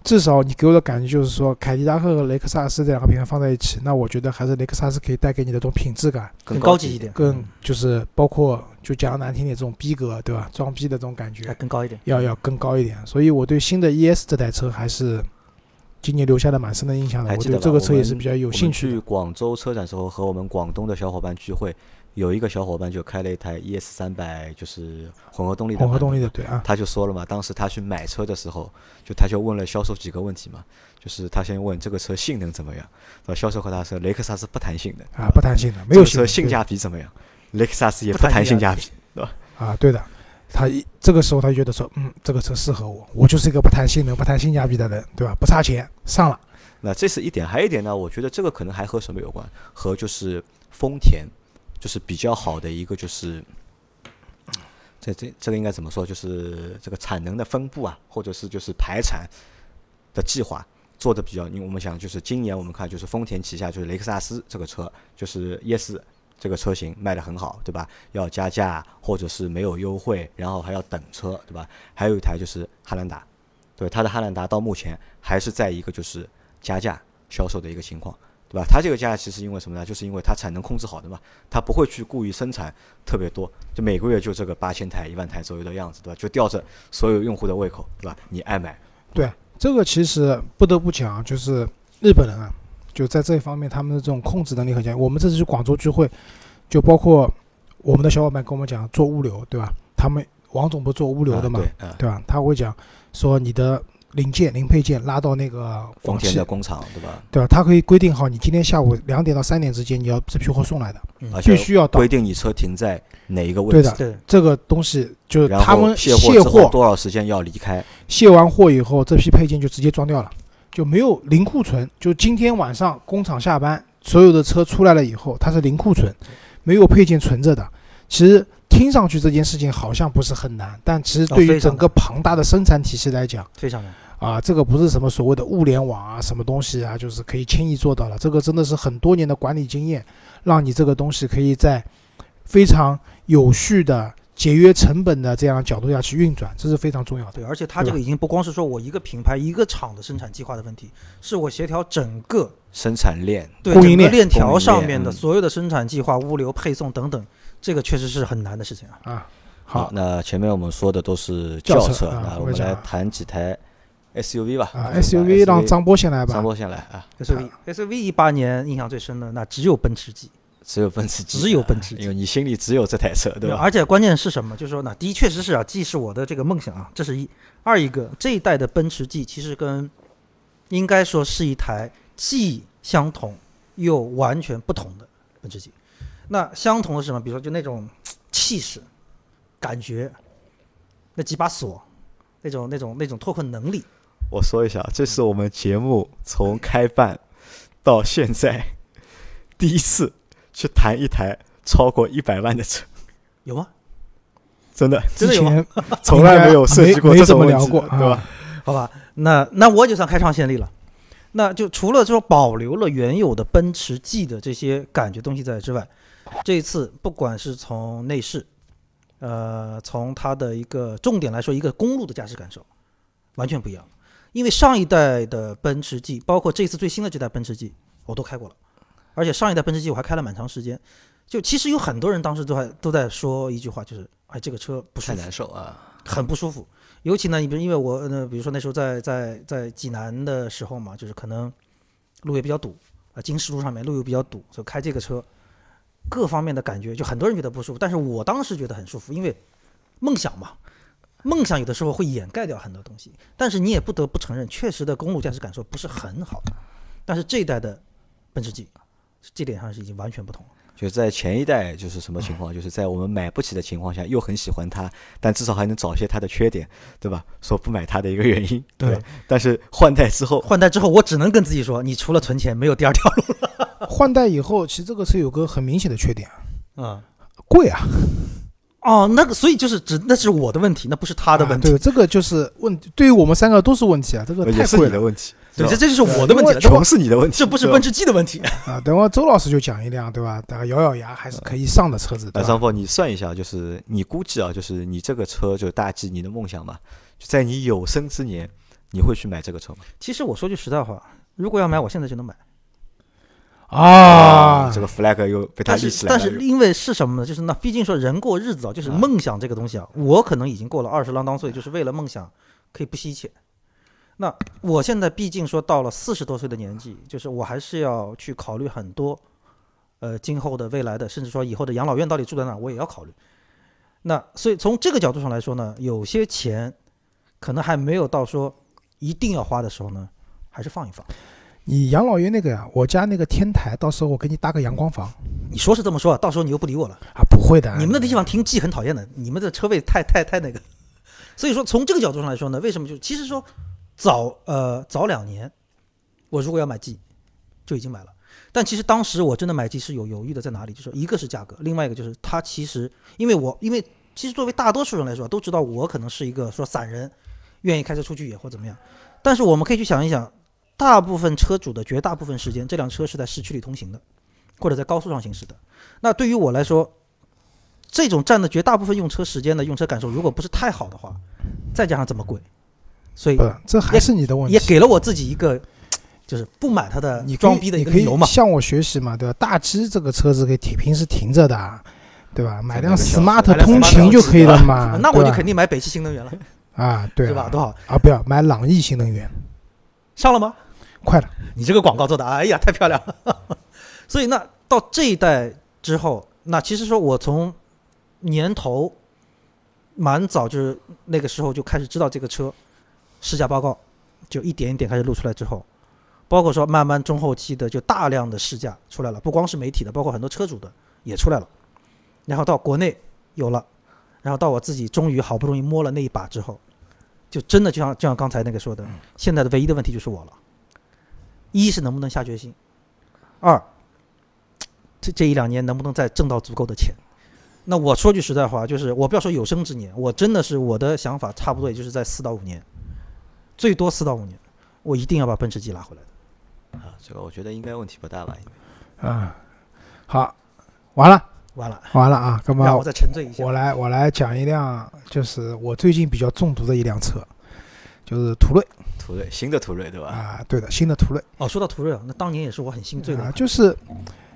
Speaker 2: 至少你给我的感觉就是说，凯迪拉克和雷克萨斯这两个品牌放在一起，那我觉得还是雷克萨斯可以带给你的这种品质感，
Speaker 3: 更
Speaker 1: 高
Speaker 3: 级一点
Speaker 2: 更就是包括就讲难听点这种逼格对吧，装逼的这种感觉
Speaker 3: 更高一点。
Speaker 2: 要要更高一点，所以我对新的 ES 这台车还是今年留下了蛮深的印象的，我
Speaker 1: 还记得
Speaker 2: 这个车也是比较有兴趣。
Speaker 1: 我们去广州车展时候和我们广东的小伙伴聚会，有一个小伙伴就开了一台 ES 三百，就是混合动力的。
Speaker 2: 混合动力的，对啊，
Speaker 1: 他就说了嘛，当时他去买车的时候，就他就问了销售几个问题嘛，就是他先问这个车性能怎么样，销售和他说雷克萨斯不谈性能
Speaker 2: 啊，不谈性能，没有
Speaker 1: 这个车性价比怎么样？雷克萨斯也
Speaker 3: 不
Speaker 1: 不谈
Speaker 3: 谈性价
Speaker 1: 性价比，对吧？
Speaker 2: 啊，对的，他一这个时候他就觉得说，嗯，这个车适合我，我就是一个不谈性能、不谈性价比的人，对吧？不差钱，上了。
Speaker 1: 那这是一点，还有一点呢，我觉得这个可能还和什么有关？和就是丰田，就是比较好的一个就是，这这这个应该怎么说？就是这个产能的分布啊，或者是就是排产的计划做的比较。因为我们想，就是今年我们看，就是丰田旗下就是雷克萨斯这个车，就是 ES 这个车型卖的很好，对吧？要加价或者是没有优惠，然后还要等车，对吧？还有一台就是汉兰达，对，它的汉兰达到目前还是在一个就是加价销售的一个情况，对吧？它这个加价其实因为什么呢？就是因为它产能控制好的嘛，它不会去故意生产特别多，就每个月就这个八千台、一万台左右的样子，对吧？就吊着所有用户的胃口，对吧？你爱买，
Speaker 2: 对，这个其实不得不讲，就是日本人啊，就在这一方面他们的这种控制能力很强。我们这次去广州聚会，就包括我们的小伙伴跟我们讲做物流，对吧？他们王总不是做物流的嘛，
Speaker 1: 啊对，啊，
Speaker 2: 对吧？他会讲说你的零件、零配件拉到那个
Speaker 1: 丰田的工厂，对吧？
Speaker 2: 对吧？他可以规定好，你今天下午两点到三点之间你要这批货送来的，必须要到
Speaker 1: 规。定你车停在哪一个位置
Speaker 2: 对的，
Speaker 3: 对，
Speaker 2: 这个东西就是他们
Speaker 1: 卸货多少时间要离开，
Speaker 2: 卸完货以后，这批配件就直接装掉了，就没有零库存。就今天晚上工厂下班，所有的车出来了以后，它是零库存，没有配件存着的。其实听上去这件事情好像不是很难，但其实对于整个庞大的生产体系来讲，
Speaker 3: 非常难。
Speaker 2: 啊，这个不是什么所谓的物联网啊，什么东西啊，就是可以轻易做到了。这个真的是很多年的管理经验，让你这个东西可以在非常有序的、节约成本的这样角度下去运转，这是非常重要的。
Speaker 3: 对，而且它这个已经不光是说我一个品牌、一个厂的生产计划的问题，是我协调整个
Speaker 1: 生产链
Speaker 3: 对整个
Speaker 2: 供应链
Speaker 3: 链条上面的
Speaker 1: 嗯
Speaker 3: 所有的生产计划、物流、配送等等，这个确实是很难的事情啊。
Speaker 2: 啊，
Speaker 1: 好
Speaker 2: 好，
Speaker 1: 那前面我们说的都是
Speaker 2: 轿车
Speaker 1: 轿车，
Speaker 2: 啊
Speaker 1: 那我们来谈几台 SUV 吧。
Speaker 2: ，SUV 让张波先来吧
Speaker 1: 张。波先来啊
Speaker 3: ，SUV SUV 一八年印象最深的那只有奔驰 G，
Speaker 1: 只有奔驰 G，
Speaker 3: 只有奔驰 G
Speaker 1: 因为你心里只有这台车，对吧？
Speaker 3: 而且关键是什么？就是说，呢第一确实是啊，G 是我的这个梦想啊，这是一。二一个这一代的奔驰 G 其实跟应该说是一台既相同又完全不同的奔驰 G。那相同的是什么？比如说就那种气势、感觉，那几把锁，那种那种那种脱困能力，
Speaker 1: 我说一下，这是我们节目从开办到现在 第一次去谈一台超过一百万的车，
Speaker 3: 有吗？
Speaker 1: 真的
Speaker 3: 真的有吗
Speaker 2: 之前
Speaker 1: 从来没有涉及过这种问题，
Speaker 2: 聊过
Speaker 1: 对吧？
Speaker 2: 啊
Speaker 3: 好吧，那那我就算开创先例了。那就除了说保留了原有的奔驰 G 的这些感觉东西在之外，这一次不管是从内饰，呃，从它的一个重点来说，一个公路的驾驶感受完全不一样。因为上一代的奔驰 G，包括这次最新的这代奔驰 G，我都开过了，而且上一代奔驰 G 我还开了蛮长时间。就其实有很多人当时都还都在说一句话，就是哎，这个车不舒
Speaker 1: 太
Speaker 3: 服。
Speaker 1: 难受啊！
Speaker 3: 很不舒服。尤其呢，你比如因为我呃，比如说那时候在在在济南的时候嘛，就是可能路也比较堵啊，经十路上面路又比较堵，所以开这个车各方面的感觉就很多人觉得不舒服，但是我当时觉得很舒服，因为梦想嘛，梦想有的时候会掩盖掉很多东西，但是你也不得不承认，确实的公路驾驶感受不是很好。但是这一代的奔驰 G，这点上是已经完全不同了。
Speaker 1: 就在前一代就是什么情况？就是在我们买不起的情况下，又很喜欢它，但至少还能找些它的缺点，对吧？说不买它的一个原因，对吧。但是换代之后，
Speaker 3: 换代之后，我只能跟自己说，你除了存钱，没有第二条路了。
Speaker 2: 换代以后，其实这个车有个很明显的缺点，
Speaker 3: 啊，
Speaker 2: 贵啊。
Speaker 3: 哦，那个，所以就是只那是我的问题，那不是他的问题。
Speaker 2: 对，这个就是问，对于我们三个都是问题啊。这个太贵
Speaker 1: 的问题。
Speaker 3: 对，这这就是我的问题，
Speaker 1: 穷是你的问题，
Speaker 3: 这不是奔驰 G 的问题
Speaker 2: 啊。等会周老师就讲一辆，对吧？大家咬咬牙还是可以上的车子。
Speaker 1: 那张波，你算一下，就是你估计啊，就是你这个车就大 G，你的梦想嘛，就在你有生之年，你会去买这个车吗？
Speaker 3: 其实我说句实在话，如果要买，我现在就能买。
Speaker 2: 啊，
Speaker 1: 这个 flag 又被他立起来
Speaker 3: 了。但是因为是什么呢？就是那毕竟说人过日子啊，就是梦想这个东西啊，我可能已经过了二十郎当岁，就是为了梦想可以不惜一切。那我现在毕竟说到了四十多岁的年纪，就是我还是要去考虑很多，呃，今后的未来的，甚至说以后的养老院到底住在哪，我也要考虑。那所以从这个角度上来说呢，有些钱可能还没有到说一定要花的时候呢，还是放一放。
Speaker 2: 你养老院那个呀，我家那个天台，到时候我给你搭个阳光房。
Speaker 3: 你说是这么说，到时候你又不理我了
Speaker 2: 啊？不会的，
Speaker 3: 你们那地方停 G 很讨厌的，你们的车位太太太那个。所以说从这个角度上来说呢，为什么就其实说。早呃早两年，我如果要买 G，就已经买了。但其实当时我真的买 G 是有犹豫的，在哪里？就是一个是价格，另外一个就是它其实因为我因为其实作为大多数人来说都知道我可能是一个说散人，愿意开车出去野或怎么样。但是我们可以去想一想，大部分车主的绝大部分时间，这辆车是在市区里通行的，或者在高速上行驶的。那对于我来说，这种占的绝大部分用车时间的用车感受，如果不是太好的话，再加上这么贵。所以
Speaker 2: 这还是你的问题，
Speaker 3: 也给了我自己一个，就是不买它的装逼的一个理由嘛。
Speaker 2: 向我学习嘛，对吧？大 G 这个车子可以停，平时停着的，对吧？买辆 smart 通勤就可以了嘛。
Speaker 3: 那我就肯定买北汽新能源了。
Speaker 2: 啊，对，
Speaker 3: 是吧？多好
Speaker 2: 啊！不要买朗逸新能源，
Speaker 3: 上了吗？
Speaker 2: 快了，
Speaker 3: 你这个广告做的，哎呀，太漂亮了。所以那到这一代之后，那其实说我从年头蛮早，就是那个时候就开始知道这个车。试驾报告就一点一点开始露出来之后，包括说慢慢中后期的就大量的试驾出来了，不光是媒体的，包括很多车主的也出来了。然后到国内有了，然后到我自己终于好不容易摸了那一把之后，就真的就像就像刚才那个说的，现在的唯一的问题就是我了。一是能不能下决心，二这这一两年能不能再挣到足够的钱。那我说句实在话，就是我不要说有生之年，我真的是我的想法差不多也就是在四到五年。最多四到五年，我一定要把奔驰 G 拉回来
Speaker 1: 的。啊，这个我觉得应该问题不大吧？
Speaker 2: 啊，好，完了，
Speaker 3: 完了，
Speaker 2: 完了啊！哥们，
Speaker 3: 让我再沉醉一下。
Speaker 2: 我来，我来讲一辆，就是我最近比较中毒的一辆车，就是途锐。
Speaker 1: 途锐，新的途锐对吧？
Speaker 2: 啊，对的，新的途锐。
Speaker 3: 哦，说到途锐啊，那当年也是我很心醉的。
Speaker 2: 就是，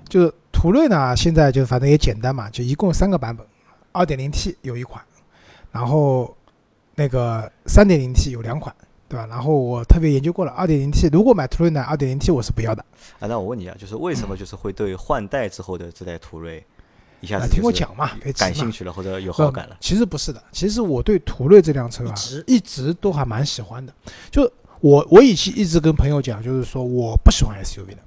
Speaker 2: 就是途锐呢，现在就反正也简单嘛，就一共三个版本，二点零 T 有一款，然后那个三点零 T 有两款。对吧？然后我特别研究过了，二点零 T 如果买途锐呢，二点零 T 我是不要的。
Speaker 1: 啊，那我问你啊，就是为什么就是会对换代之后的这代途锐一下子
Speaker 2: 听我讲嘛，
Speaker 1: 感兴趣了或者有好感了？
Speaker 2: 其实不是的，其实我对途锐这辆车啊，一直都还蛮喜欢的。就我我以前一直跟朋友讲，就是说我不喜欢 SUV 的。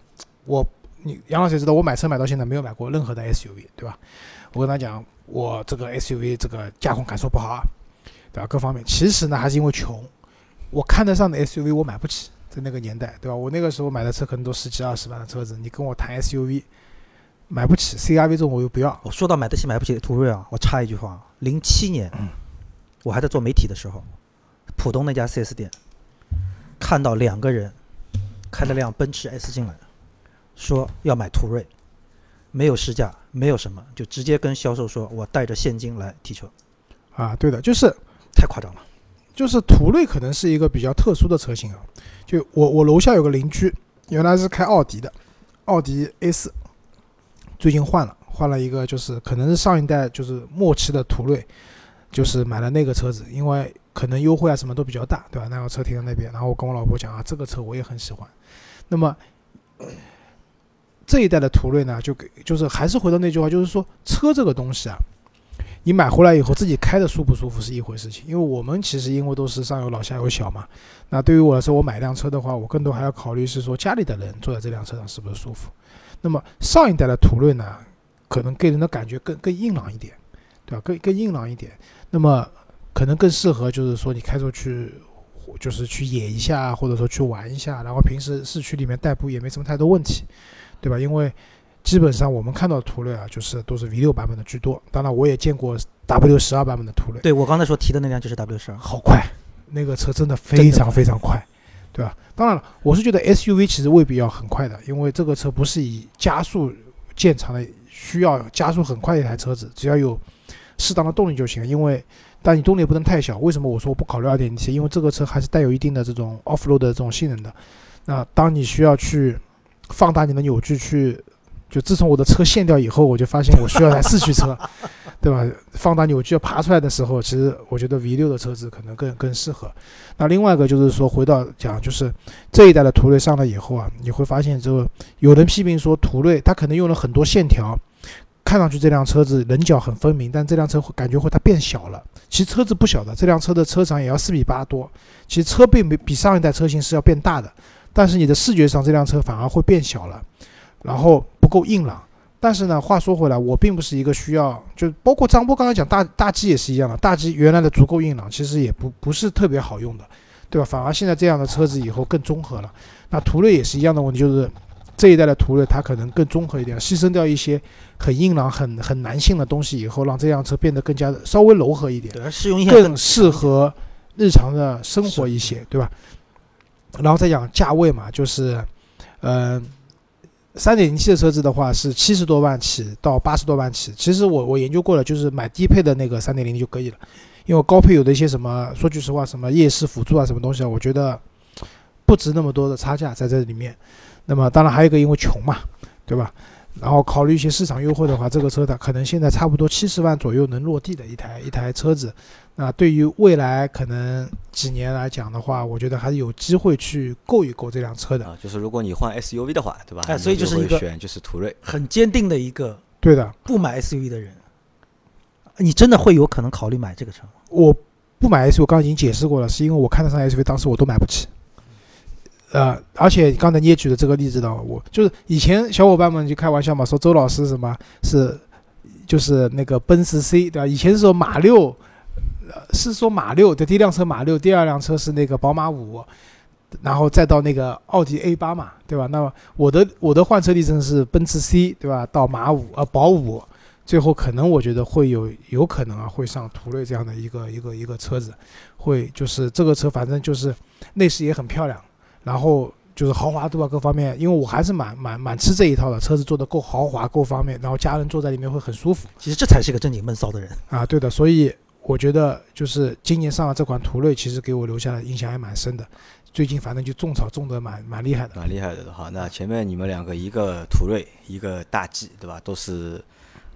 Speaker 2: 我你杨老师也知道，我买车买到现在没有买过任何的 SUV，对吧？我跟他讲，我这个 SUV 这个驾控感受不好啊，对吧？各方面其实呢还是因为穷。我看得上的 SUV 我买不起，在那个年代，对吧？我那个时候买的车可能都十几二十万的车子，你跟我谈 SUV，买不起，CRV 这种我又不要。
Speaker 3: 我说到买得起买不起途锐啊，我插一句话：零七年，我还在做媒体的时候，浦东那家 4S 店看到两个人开了辆奔驰 S 进来，说要买途锐，没有试驾，没有什么，就直接跟销售说：“我带着现金来提车。”
Speaker 2: 啊，对的，就是
Speaker 3: 太夸张了。
Speaker 2: 就是途锐可能是一个比较特殊的车型啊，就我我楼下有个邻居，原来是开奥迪的，奥迪 A 四，最近换了，换了一个就是可能是上一代就是末期的途锐，就是买了那个车子，因为可能优惠啊什么都比较大，对吧？那个车停在那边，然后我跟我老婆讲啊，这个车我也很喜欢。那么这一代的途锐呢，就给就是还是回到那句话，就是说车这个东西啊，你买回来以后自己开的舒不舒服是一回事情，因为我们其实因为都是上有老下有小嘛，那对于我来说，我买辆车的话，我更多还要考虑是说家里的人坐在这辆车上是不是舒服。那么上一代的途锐呢，可能给人的感觉更更硬朗一点，对吧？更更硬朗一点，那么可能更适合就是说你开出去，就是去野一下，或者说去玩一下，然后平时市区里面代步也没什么太多问题，对吧？因为基本上我们看到的途锐啊，就是都是 V 六版本的居多。当然，我也见过 W 十二版本的途锐，
Speaker 3: 对我刚才说提的那辆就是 W 十二，
Speaker 2: 好快，那个车真的非常非常快，对吧？当然了，我是觉得 SUV 其实未必要很快的，因为这个车不是以加速见长的，需要加速很快的一台车子，只要有适当的动力就行。因为但你动力不能太小。为什么我说我不考虑二点零 T？因为这个车还是带有一定的这种 off-road 的这种性能的。那当你需要去放大你的扭矩去。就自从我的车限掉以后，我就发现我需要台四驱车，对吧？放大扭矩要爬出来的时候，其实我觉得 V 六的车子可能更更适合。那另外一个就是说，回到讲，就是这一代的途锐上来以后啊，你会发现，之后有人批评说途锐它可能用了很多线条，看上去这辆车子棱角很分明，但这辆车会感觉会它变小了。其实车子不小的，这辆车的车长也要四米八多，其实车并没比上一代车型是要变大的，但是你的视觉上这辆车反而会变小了。然后不够硬朗，但是呢，话说回来，我并不是一个需要，就包括张波刚才讲大大 G 也是一样的，大 G 原来的足够硬朗，其实也不不是特别好用的，对吧？反而现在这样的车子以后更综合了。那途锐也是一样的问题，就是这一代的途锐它可能更综合一点，牺牲掉一些很硬朗、很很男性的东西以后，让这辆车变得更加的稍微柔和一点，更适合日常的生活一些，对吧？然后再讲价位嘛，就是，嗯。三点零 T 的车子的话是七十多万起到八十多万起，其实我我研究过了，就是买低配的那个三点零就可以了，因为高配有的一些什么，说句实话，什么夜视辅助啊，什么东西啊，我觉得不值那么多的差价在这里面。那么当然还有一个，因为穷嘛，对吧？然后考虑一些市场优惠的话，这个车它可能现在差不多七十万左右能落地的一台一台车子。那对于未来可能几年来讲的话，我觉得还是有机会去购一购这辆车的。
Speaker 1: 啊，就是如果你换 SUV 的话，对吧？
Speaker 3: 哎，所以就是一个
Speaker 1: 选就是途锐，
Speaker 3: 很坚定的一个
Speaker 2: 对的。
Speaker 3: 不买 SUV 的人，你真的会有可能考虑买这个车吗？
Speaker 2: 我不买 SUV，我刚刚已经解释过了，是因为我看得上 SUV，当时我都买不起。呃，而且刚才你也举了这个例子的，我就是以前小伙伴们就开玩笑嘛，说周老师什么是就是那个奔驰 C 对吧？以前是说马六，是说马六的第一辆车马六，第二辆车是那个宝马五，然后再到那个奥迪 A 八嘛，对吧？那么我的我的换车历程是奔驰 C 对吧？到马五呃宝五，最后可能我觉得会有有可能啊会上途锐这样的一个一个一个车子，会就是这个车反正就是内饰也很漂亮。然后就是豪华度啊，各方面，因为我还是蛮蛮蛮吃这一套的，车子做的够豪华，够方便，然后家人坐在里面会很舒服。
Speaker 3: 其实这才是个正经闷骚的人
Speaker 2: 啊，对的。所以我觉得就是今年上了这款途锐，其实给我留下的印象还蛮深的。最近反正就种草种的蛮蛮厉害的，
Speaker 1: 蛮厉害的。好，那前面你们两个一个途锐，一个大 G，对吧？都是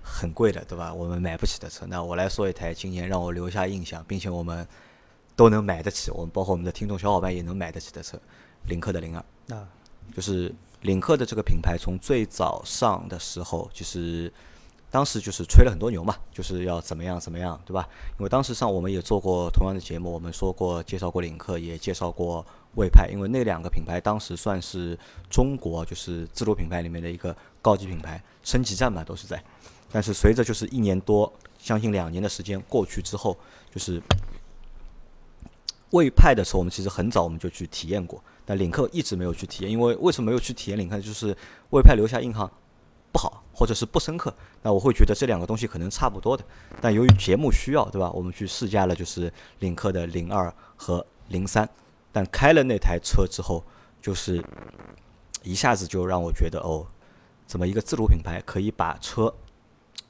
Speaker 1: 很贵的，对吧？我们买不起的车。那我来说一台今年让我留下印象，并且我们都能买得起，我们包括我们的听众小伙伴也能买得起的车。领克的零二啊，就是领克的这个品牌，从最早上的时候，就是当时就是吹了很多牛嘛，就是要怎么样怎么样，对吧？因为当时上我们也做过同样的节目，我们说过介绍过领克，也介绍过魏派，因为那两个品牌当时算是中国就是自主品牌里面的一个高级品牌，升级战嘛都是在。但是随着就是一年多，将近两年的时间过去之后，就是魏派的车，我们其实很早我们就去体验过。但领克一直没有去体验，因为为什么没有去体验领克？就是魏派留下印象不好，或者是不深刻。那我会觉得这两个东西可能差不多的。但由于节目需要，对吧？我们去试驾了，就是领克的零二和零三。但开了那台车之后，就是一下子就让我觉得，哦，怎么一个自主品牌可以把车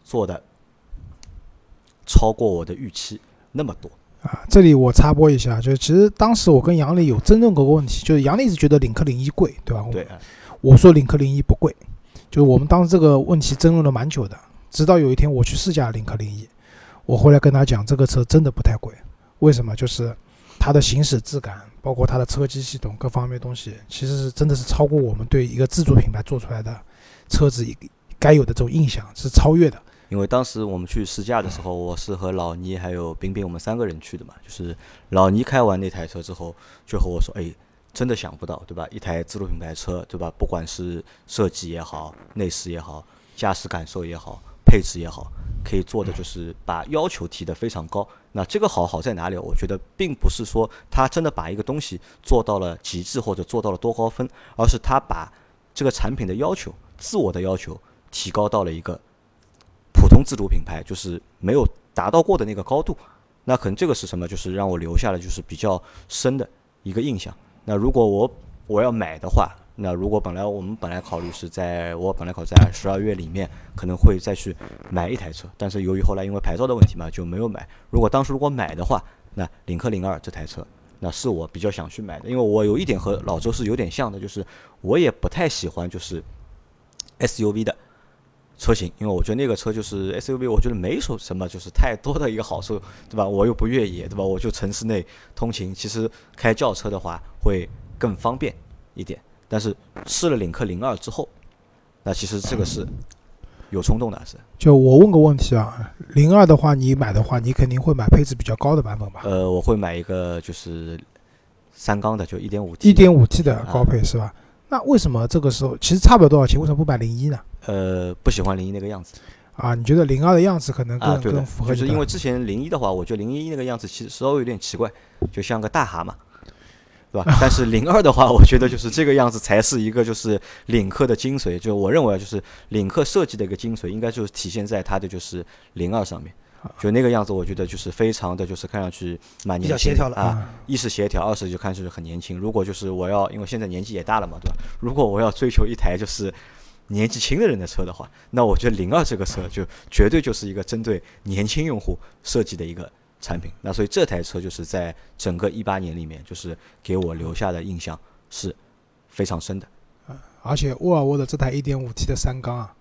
Speaker 1: 做的超过我的预期那么多？
Speaker 2: 啊，这里我插播一下，就是其实当时我跟杨磊有争论过个问题，就是杨磊一直觉得领克零一贵，对吧？
Speaker 1: 对。
Speaker 2: 我说领克零一不贵，就我们当时这个问题争论了蛮久的，直到有一天我去试驾领克零一，我回来跟他讲，这个车真的不太贵，为什么？就是它的行驶质感，包括它的车机系统各方面东西，其实是真的是超过我们对一个自主品牌做出来的车子该有的这种印象，是超越的，
Speaker 1: 因为当时我们去试驾的时候，我是和老倪还有冰冰我们三个人去的嘛。就是老倪开完那台车之后，就和我说：“哎，真的想不到，对吧？一台自主品牌车，对吧？不管是设计也好，内饰也好，驾驶感受也好，配置也好，可以做的就是把要求提得非常高。那这个好好在哪里？我觉得并不是说他真的把一个东西做到了极致或者做到了多高分，而是他把这个产品的要求、自我的要求提高到了一个。”普通自主品牌就是没有达到过的那个高度，那可能这个是什么？就是让我留下了就是比较深的一个印象。那如果我我要买的话，那如果本来我们本来考虑是在我本来考在十二月里面可能会再去买一台车，但是由于后来因为牌照的问题嘛就没有买。如果当时如果买的话，那领克零二这台车，那是我比较想去买的，因为我有一点和老周是有点像的，就是我也不太喜欢就是 SUV 的。车型，因为我觉得那个车就是 SUV，我觉得没什什么就是太多的一个好处，对吧？我又不越野，对吧？我就城市内通勤，其实开轿车的话会更方便一点。但是试了领克零二之后，那其实这个是有冲动的，是。
Speaker 2: 就我问个问题啊，零二的话，你买的话，你肯定会买配置比较高的版本吧？
Speaker 1: 呃，我会买一个就是三缸的，就一点五 T。
Speaker 2: 一点五 T 的高配是吧？那为什么这个时候其实差不了多少钱？为什么不买零一呢？
Speaker 1: 呃，不喜欢零一那个样子，
Speaker 2: 啊，你觉得零二的样子可能更更符合？
Speaker 1: 就是因为之前零一的话，我觉得零一那个样子其实稍微有点奇怪，就像个大蛤蟆，对吧？但是零二的话，我觉得就是这个样子才是一个就是领克的精髓，就我认为就是领克设计的一个精髓，应该就是体现在它的就是零二上面，就那个样子，我觉得就是非常的就是看上去蛮年轻啊，一是协调，二是就看上去很年轻。如果就是我要，因为现在年纪也大了嘛，对吧？如果我要追求一台就是。年纪轻的人的车的话，那我觉得零二这个车就绝对就是一个针对年轻用户设计的一个产品。那所以这台车就是在整个一八年里面，就是给我留下的印象是非常深的。
Speaker 2: 而且沃尔沃的这台一点五 T 的三缸啊，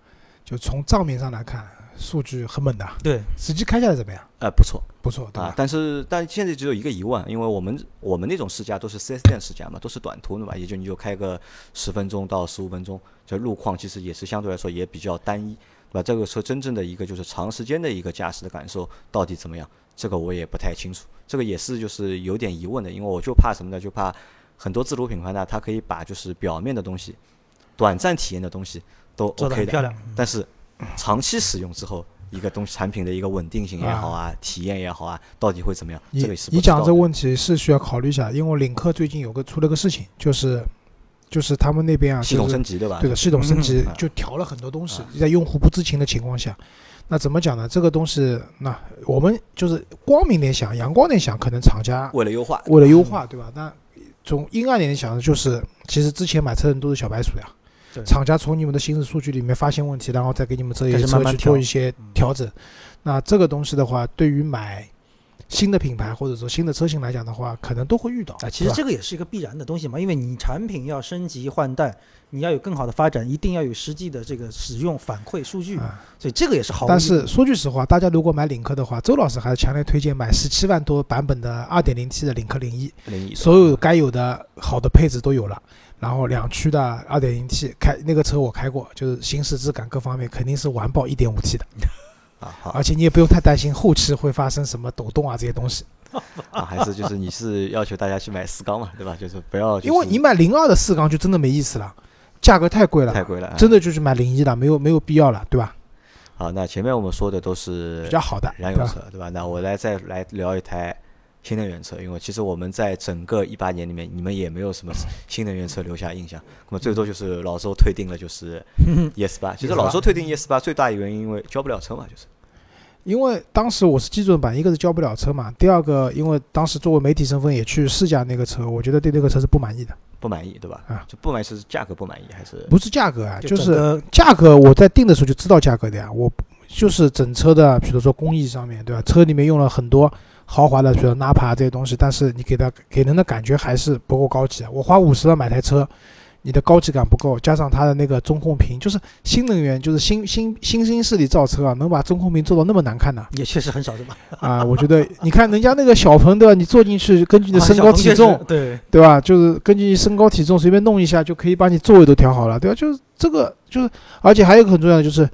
Speaker 2: 就从账面上来看。数据很猛的，
Speaker 3: 对，
Speaker 2: 实际开下来怎么样？
Speaker 1: 呃，不错，
Speaker 2: 不错，对
Speaker 1: 吧？但是，但现在只有一个疑问，因为我们我们那种试驾都是四 S 店试驾嘛，都是短途的嘛，也就你就开个十分钟到十五分钟，这路况其实也是相对来说也比较单一，对吧？这个车真正的一个就是长时间的一个驾驶的感受到底怎么样？这个我也不太清楚，这个也是就是有点疑问的，因为我就怕什么呢？就怕很多自主品牌呢，它可以把就是表面的东西、短暂体验的东西都 OK
Speaker 3: 的，漂亮，
Speaker 1: 但是长期使用之后。一个东西产品的一个稳定性也好啊，体验也好啊，到底会怎么样？
Speaker 2: 你
Speaker 1: 你
Speaker 2: 讲这个问题是需要考虑一下，因为领克最近有个出了个事情，就是就是他们那边啊，
Speaker 1: 系统升级对吧？
Speaker 2: 对的，系统升级就调了很多东西，在用户不知情的情况下，那怎么讲呢？这个东西，那我们就是光明点想，阳光点想，可能厂家
Speaker 1: 为了优化，
Speaker 2: 为了优化，对吧？那从阴暗点想的就是，其实之前买车的人都是小白鼠呀。厂家从你们的行驶数据里面发现问题，然后再给你们这些车去做一些调整。那这个东西的话，对于买新的品牌或者说新的车型来讲的话，可能都会遇到。
Speaker 3: 啊，其实这个也是一个必然的东西嘛，因为你产品要升级换代，你要有更好的发展，一定要有实际的这个使用反馈数据。所以这个也是好。
Speaker 2: 但是说句实话，大家如果买领克的话，周老师还是强烈推荐买十七万多版本的二点零 T 的领克零一，所有该有的好的配置都有了。然后两驱的二点零 T 开那个车我开过，就是行驶质感各方面肯定是完爆一点五 T 的，
Speaker 1: 啊好，
Speaker 2: 而且你也不用太担心后期会发生什么抖动啊这些东西，
Speaker 1: 啊还是就是你是要求大家去买四缸嘛，对吧？就是不要，
Speaker 2: 因为你买零二的四缸就真的没意思了，价格太贵了，
Speaker 1: 太贵了，
Speaker 2: 真的就是买零一的，没有没有必要了，对吧？
Speaker 1: 好，那前面我们说的都是
Speaker 2: 比较好的
Speaker 1: 燃油车，对吧？那我来再来聊一台。新能源车，因为其实我们在整个一八年里面，你们也没有什么新能源车留下印象。那么最多就是老周退订了，就是 ES 八。其实老周退订 ES 八最大的原因，因为交不了车嘛，就是。
Speaker 2: 因为当时我是基准版，一个是交不了车嘛，第二个因为当时作为媒体身份也去试驾那个车，我觉得对那个车是不满意的。
Speaker 1: 不满意，对吧？啊，就不满意是价格不满意还是？
Speaker 2: 不是价格啊，就是价格，我在定的时候就知道价格的呀。我就是整车的，比如说工艺上面对吧？车里面用了很多。豪华的，比如纳帕这些东西，但是你给它给人的感觉还是不够高级。我花五十万买台车，你的高级感不够，加上它的那个中控屏，就是新能源，就是新新新兴势力造车啊，能把中控屏做到那么难看呢？
Speaker 3: 也确实很少，对吧？
Speaker 2: 啊，我觉得你看人家那个小鹏，对吧？你坐进去，根据你的身高体重，
Speaker 3: 对
Speaker 2: 对吧？就是根据你身高体重随便弄一下，就可以把你座位都调好了，对吧？就是这个，就是而且还有一个很重要的就是。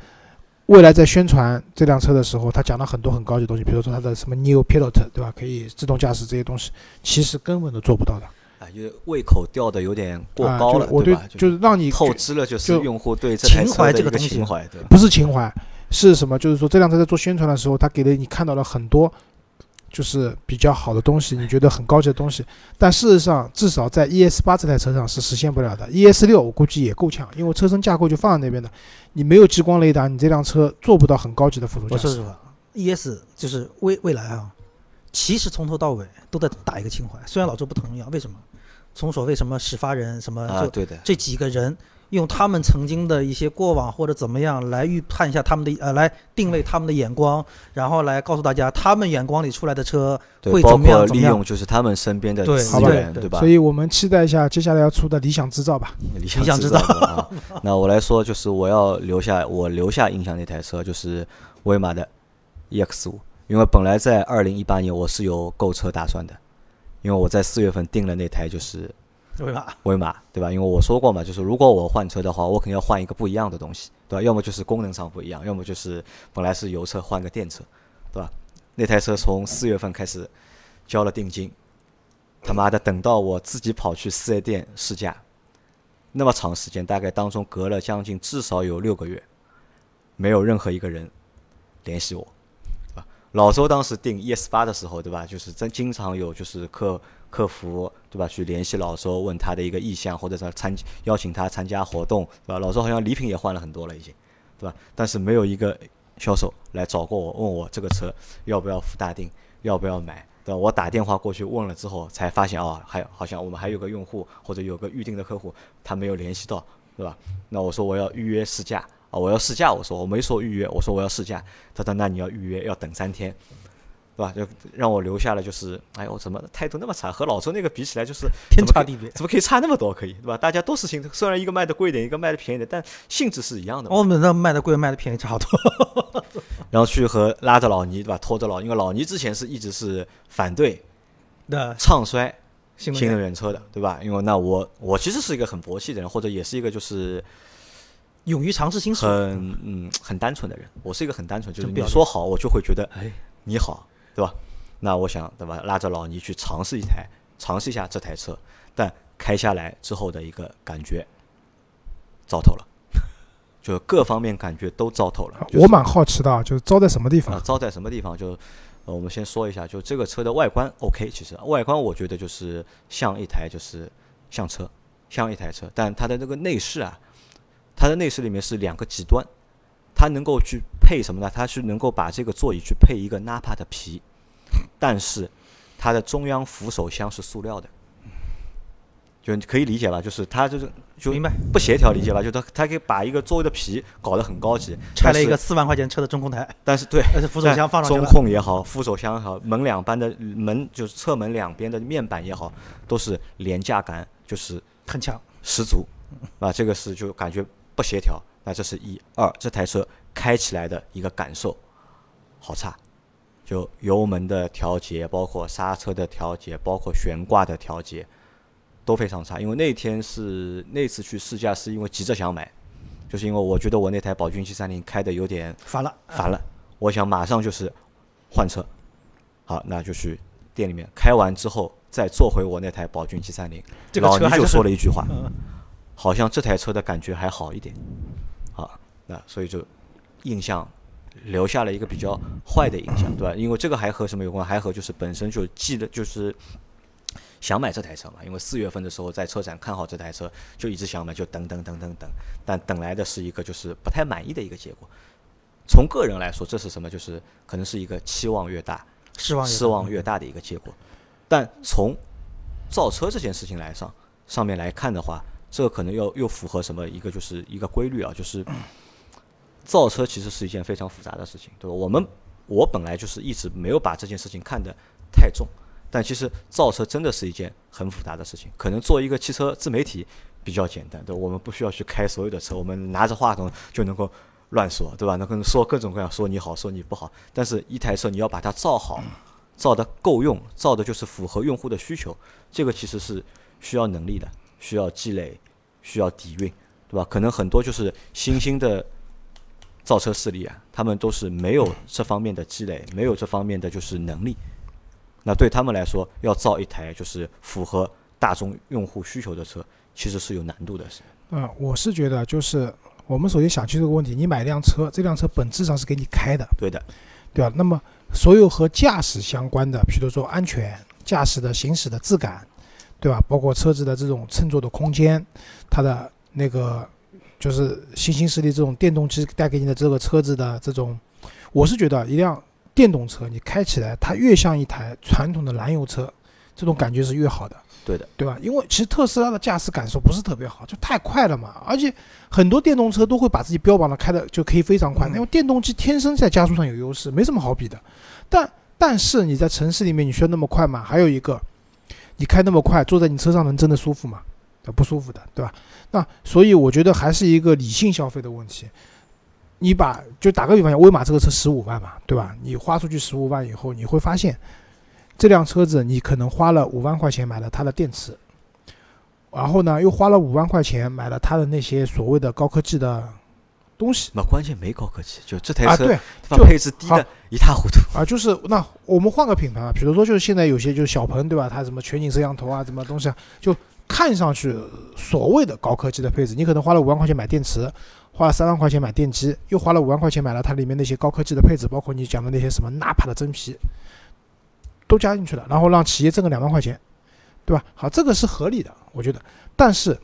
Speaker 2: 未来在宣传这辆车的时候，他讲了很多很高级的东西，比如说它的什么 New Pilot，对吧？可以自动驾驶这些东西，其实根本都做不到的。
Speaker 1: 啊，就是胃口吊的有点过
Speaker 2: 啊，
Speaker 1: 高了，
Speaker 2: 就我对
Speaker 1: 吧？
Speaker 2: 就是让你
Speaker 1: 透支了，就是用户对
Speaker 3: 情怀这个东西？
Speaker 2: 不是情怀，是什么？就是说这辆车在做宣传的时候，他给了你看到了很多，就是比较好的东西，你觉得很高级的东西，但事实上，至少在 ES 八这台车上是实现不了的。ES 六我估计也够呛，因为车身架构就放在那边的，你没有激光雷达，你这辆车做不到很高级的辅助驾驶。
Speaker 3: 我说实话，ES 就是未未来啊，其实从头到尾都在打一个情怀。虽然老周不同意啊，为什么？从所谓什么始发人什么
Speaker 1: 啊，
Speaker 3: 就
Speaker 1: 对的，
Speaker 3: 这几个人，用他们曾经的一些过往或者怎么样来预判一下他们的呃，来定位他们的眼光，然后来告诉大家他们眼光里出来的车会怎么样
Speaker 1: 括利
Speaker 3: 怎么样
Speaker 1: 用就是他们身边的资源，
Speaker 3: 对
Speaker 1: 吧
Speaker 2: 所？以我们期待一下接下来要出的理想制造吧。
Speaker 1: 理
Speaker 3: 想
Speaker 1: 制造啊。那我来说，就是我要留下我留下印象那台车，就是威马的 EX 五，因为本来在二零一八年我是有购车打算的，因为我在四月份订了那台就是
Speaker 3: 对吧？
Speaker 1: 威马，对吧？因为我说过嘛，就是如果我换车的话，我肯定要换一个不一样的东西，对吧？要么就是功能上不一样，要么就是本来是油车换个电车，对吧？那台车从四月份开始交了定金，他妈的等到我自己跑去四 S 店试驾，那么长时间，大概当中隔了将近至少有六个月，没有任何一个人联系我，对吧？老周当时订 ES 八的时候，对吧？就是真经常有就是客客服对吧，去联系老周问他的一个意向，或者是参邀请他参加活动，对吧？老周好像礼品也换了很多了已经，对吧？但是没有一个销售来找过我，问我这个车要不要付大定，要不要买，对吧？我打电话过去问了之后，才发现哦，还好像我们还有个用户或者有个预定的客户，他没有联系到，对吧？那我说我要预约试驾啊，我要试驾，我说我没说预约，我说我要试驾，他说那你要预约，要等三天。对吧？就让我留下了，就是，哎呦，怎么态度那么差？和老周那个比起来，就是
Speaker 3: 天差地别。
Speaker 1: 怎么可以差那么多？可以，对吧？大家都是性，虽然一个卖的贵一点，一个卖的便宜点，但性质是一样的嘛。
Speaker 3: 我们那卖的贵卖的便宜差不多。
Speaker 1: 然后去和拉着老倪，对吧？拖着老，因为老倪之前是一直是反对
Speaker 3: 的
Speaker 1: 唱衰
Speaker 3: 新
Speaker 1: 新能
Speaker 3: 能源
Speaker 1: 源车的，对吧？因为那我我其实是一个很佛系的人，或者也是一个就是
Speaker 3: 勇于尝试新事物，
Speaker 1: 很嗯很单纯的人。我是一个很单纯，就是你说好，我就会觉得
Speaker 3: 哎，
Speaker 1: 你好，对吧？那我想，对吧？拉着老倪去尝试一台，尝试一下这台车，但开下来之后的一个感觉，糟透了，就各方面感觉都糟透了。就是
Speaker 2: 我蛮好奇的啊，就是糟在什么地
Speaker 1: 啊
Speaker 2: 方？，
Speaker 1: 糟在什么地方？就呃，我们先说一下，就这个车的外观 OK，其实外观我觉得就是像一台就是像车，像一台车，但它的那个内饰啊，它的内饰里面是两个极端，它能够去配什么呢？它是能够把这个座椅去配一个 Napa 的皮，但是它的中央扶手箱是塑料的。就你可以理解吧，就是它就是就
Speaker 3: 明白？
Speaker 1: 不协调，理解吧？就它它可以把一个座位的皮搞得很高级，
Speaker 3: 拆了一个四万块钱车的中控台，
Speaker 1: 但是对，
Speaker 3: 但是扶手箱放上
Speaker 1: 中，控也好，扶手箱也好，门两般的门就是侧门两边的面板也好，都是廉价感就是
Speaker 3: 很强。
Speaker 1: 十足，啊，这个是就感觉不协调。那这是一二，这台车开起来的一个感受好差，就油门的调节，包括刹车的调节，包括悬挂的调节都非常差。因为那天是那次去试驾，是因为急着想买，就是因为我觉得我那台宝骏七三零开的有点
Speaker 3: 烦了，
Speaker 1: 烦了，我想马上就是换车。好，那就去店里面开完之后，再坐回我那台宝骏七三零。
Speaker 3: 这个
Speaker 1: 老倪就说了一句话，
Speaker 3: 嗯
Speaker 1: 好像这台车的感觉还好一点。那所以就印象留下了一个比较坏的印象，对吧？因为这个还和什么有关？还和就是本身就记得就是想买这台车嘛，因为四月份的时候在车展看好这台车，就一直想买，就等等等等等，但等来的是一个就是不太满意的一个结果。从个人来说，这是什么？就是可能是一个期望越大，
Speaker 3: 失望
Speaker 1: 失望越大的一个结果。但从造车这件事情来上上面来看的话，这个可能又又符合什么一个就是一个规律啊，就是造车其实是一件非常复杂的事情，对吧？我们我本来就是一直没有把这件事情看得太重，但其实造车真的是一件很复杂的事情。可能做一个汽车自媒体比较简单，对吧，我们不需要去开所有的车，我们拿着话筒就能够乱说，对吧？能够说各种各样，说你好，说你不好。但是一台车你要把它造好，造的够用，造的就是符合用户的需求，这个其实是需要能力的，需要积累，需要底蕴，对吧？可能很多就是新兴的造车势力啊，他们都是没有这方面的积累，没有这方面的就是能力。那对他们来说，要造一台就是符合大众用户需求的车，其实是有难度的。是，
Speaker 2: 嗯、我是觉得就是我们首先想清楚这个问题：你买一辆车，这辆车本质上是给你开的，
Speaker 1: 对的，
Speaker 2: 对吧？那么所有和驾驶相关的，比如说安全、驾驶的行驶的质感，对吧？包括车子的这种乘坐的空间，它的那个就是新兴势力这种电动机带给你的这个车子的这种，我是觉得一辆电动车你开起来，它越像一台传统的燃油车，这种感觉是越好的。
Speaker 1: 对的，
Speaker 2: 对吧？因为其实特斯拉的驾驶感受不是特别好，就太快了嘛。而且很多电动车都会把自己标榜的开的就可以非常快，因为电动机天生在加速上有优势，没什么好比的。但但是你在城市里面你需要那么快吗？还有一个，你开那么快，坐在你车上能真的舒服吗？呃不舒服的，对吧？那所以我觉得还是一个理性消费的问题。你把就打个比方讲，威马这个车十五万嘛，对吧？你花出去十五万以后，你会发现这辆车子你可能花了五万块钱买了它的电池，然后呢又花了五万块钱买了它的那些所谓的高科技的东西
Speaker 1: 那关键没高科技，就这台
Speaker 2: 啊，
Speaker 1: 车
Speaker 2: 对
Speaker 1: 它
Speaker 2: 就
Speaker 1: 配置低的一塌糊涂。
Speaker 2: 啊，就是那我们换个品牌啊，比如说就是现在有些就是小鹏对吧？它什么全景摄像头啊，什么东西啊，就看上去所谓的高科技的配置，你可能花了五万块钱买电池，花了三万块钱买电机，又花了五万块钱买了它里面那些高科技的配置，包括你讲的那些什么纳帕的真皮，都加进去了，然后让企业挣个两万块钱，对吧？好，这个是合理的，我觉得，但是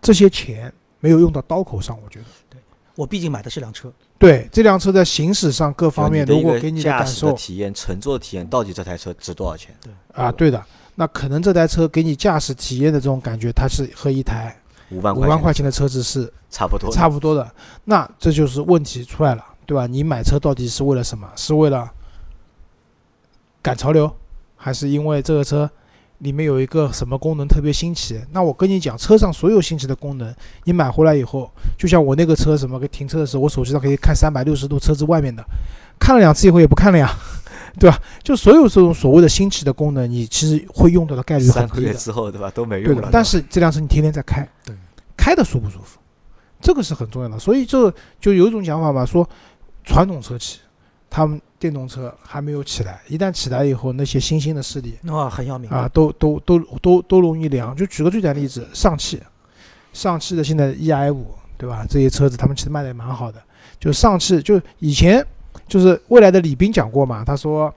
Speaker 2: 这些钱没有用到刀口上，我觉得。
Speaker 3: 对我毕竟买的是辆车，
Speaker 2: 对这辆车在行驶上各方面，
Speaker 1: 的一个
Speaker 2: 如果给你的
Speaker 1: 驾驶的
Speaker 2: 感受
Speaker 1: 体验、乘坐的体验，到底这台车值多少钱？
Speaker 2: 对啊，对的，那可能这台车给你驾驶体验的这种感觉，它是和一台
Speaker 1: 五万
Speaker 2: 五万块
Speaker 1: 钱
Speaker 2: 钱的车子是
Speaker 1: 差不多。
Speaker 2: 差不多的。那这就是问题出来了，对吧？你买车到底是为了什么？是为了赶潮流，还是因为这个车里面有一个什么功能特别新奇？那我跟你讲，车上所有新奇的功能，你买回来以后，就像我那个车什么，停车的时候，我手机上可以看三百六十度车子外面的，看了两次以后也不看了呀，对吧？就所有这种所谓的新奇的功能，你其实会用到的概率
Speaker 1: 三个月。之后，对吧？都没用了。，
Speaker 2: 但是这辆车你天天在开，
Speaker 3: 对，
Speaker 2: 开的舒不舒服，这个是很重要的。所以这就有一种讲法嘛，说传统车企他们电动车还没有起来，一旦起来以后，那些新兴的势力
Speaker 3: 啊，很要命
Speaker 2: 啊，都都都都都容易凉。就举个最简单的例子，上汽，上汽的现在 EI 五，对吧？这些车子他们其实卖的也蛮好的。就上汽，就以前就是未来的李斌讲过嘛，他说。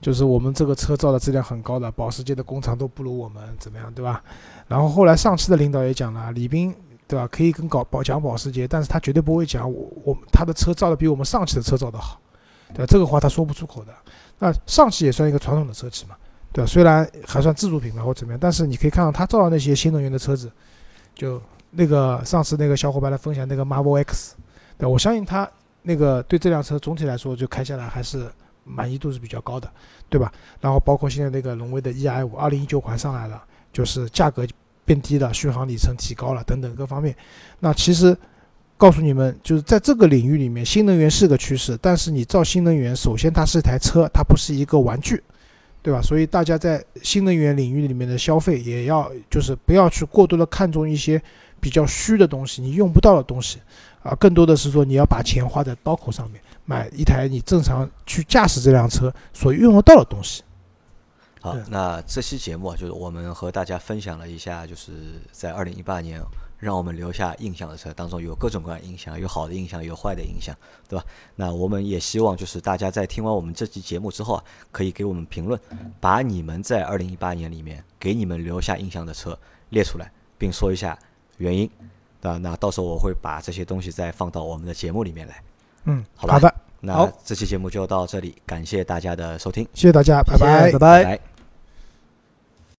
Speaker 2: 就是我们这个车造的质量很高的，保时捷的工厂都不如我们，怎么样，对吧？然后后来上汽的领导也讲了，李斌对吧？可以跟搞保讲保时捷，但是他绝对不会讲我我他的车造的比我们上汽的车造的好，对吧？这个话他说不出口的。那上汽也算一个传统的车企嘛，对吧？虽然还算自主品牌或怎么样，但是你可以看到他造的那些新能源的车子，就那个上次那个小伙伴来分享那个 Marvel X，对我相信他那个对这辆车总体来说就开下来还是满意度是比较高的，对吧？然后包括现在那个荣威的 EI 五，二零一九款上来了，就是价格变低了，续航里程提高了等等各方面。那其实告诉你们，就是在这个领域里面，新能源是个趋势，但是你造新能源，首先它是一台车，它不是一个玩具，对吧？所以大家在新能源领域里面的消费，也要就是不要去过多的看重一些比较虚的东西，你用不到的东西啊，更多的是说你要把钱花在刀口上面。买一台你正常去驾驶这辆车所用得到的东西。
Speaker 1: 好，那这期节目啊，就是我们和大家分享了一下，就是在二零一八年让我们留下印象的车当中，有各种各样的印象，有好的印象，有坏的印象，对吧？那我们也希望就是大家在听完我们这期节目之后啊，可以给我们评论，把你们在二零一八年里面给你们留下印象的车列出来，并说一下原因，对吧？那到时候我会把这些东西再放到我们的节目里面来。
Speaker 2: 嗯，
Speaker 1: 好吧
Speaker 2: 好的，
Speaker 1: 那这期节目就到这里，感谢大家的收听，
Speaker 2: 谢谢大家，拜
Speaker 3: 谢谢
Speaker 2: 拜
Speaker 3: 拜拜。
Speaker 1: 拜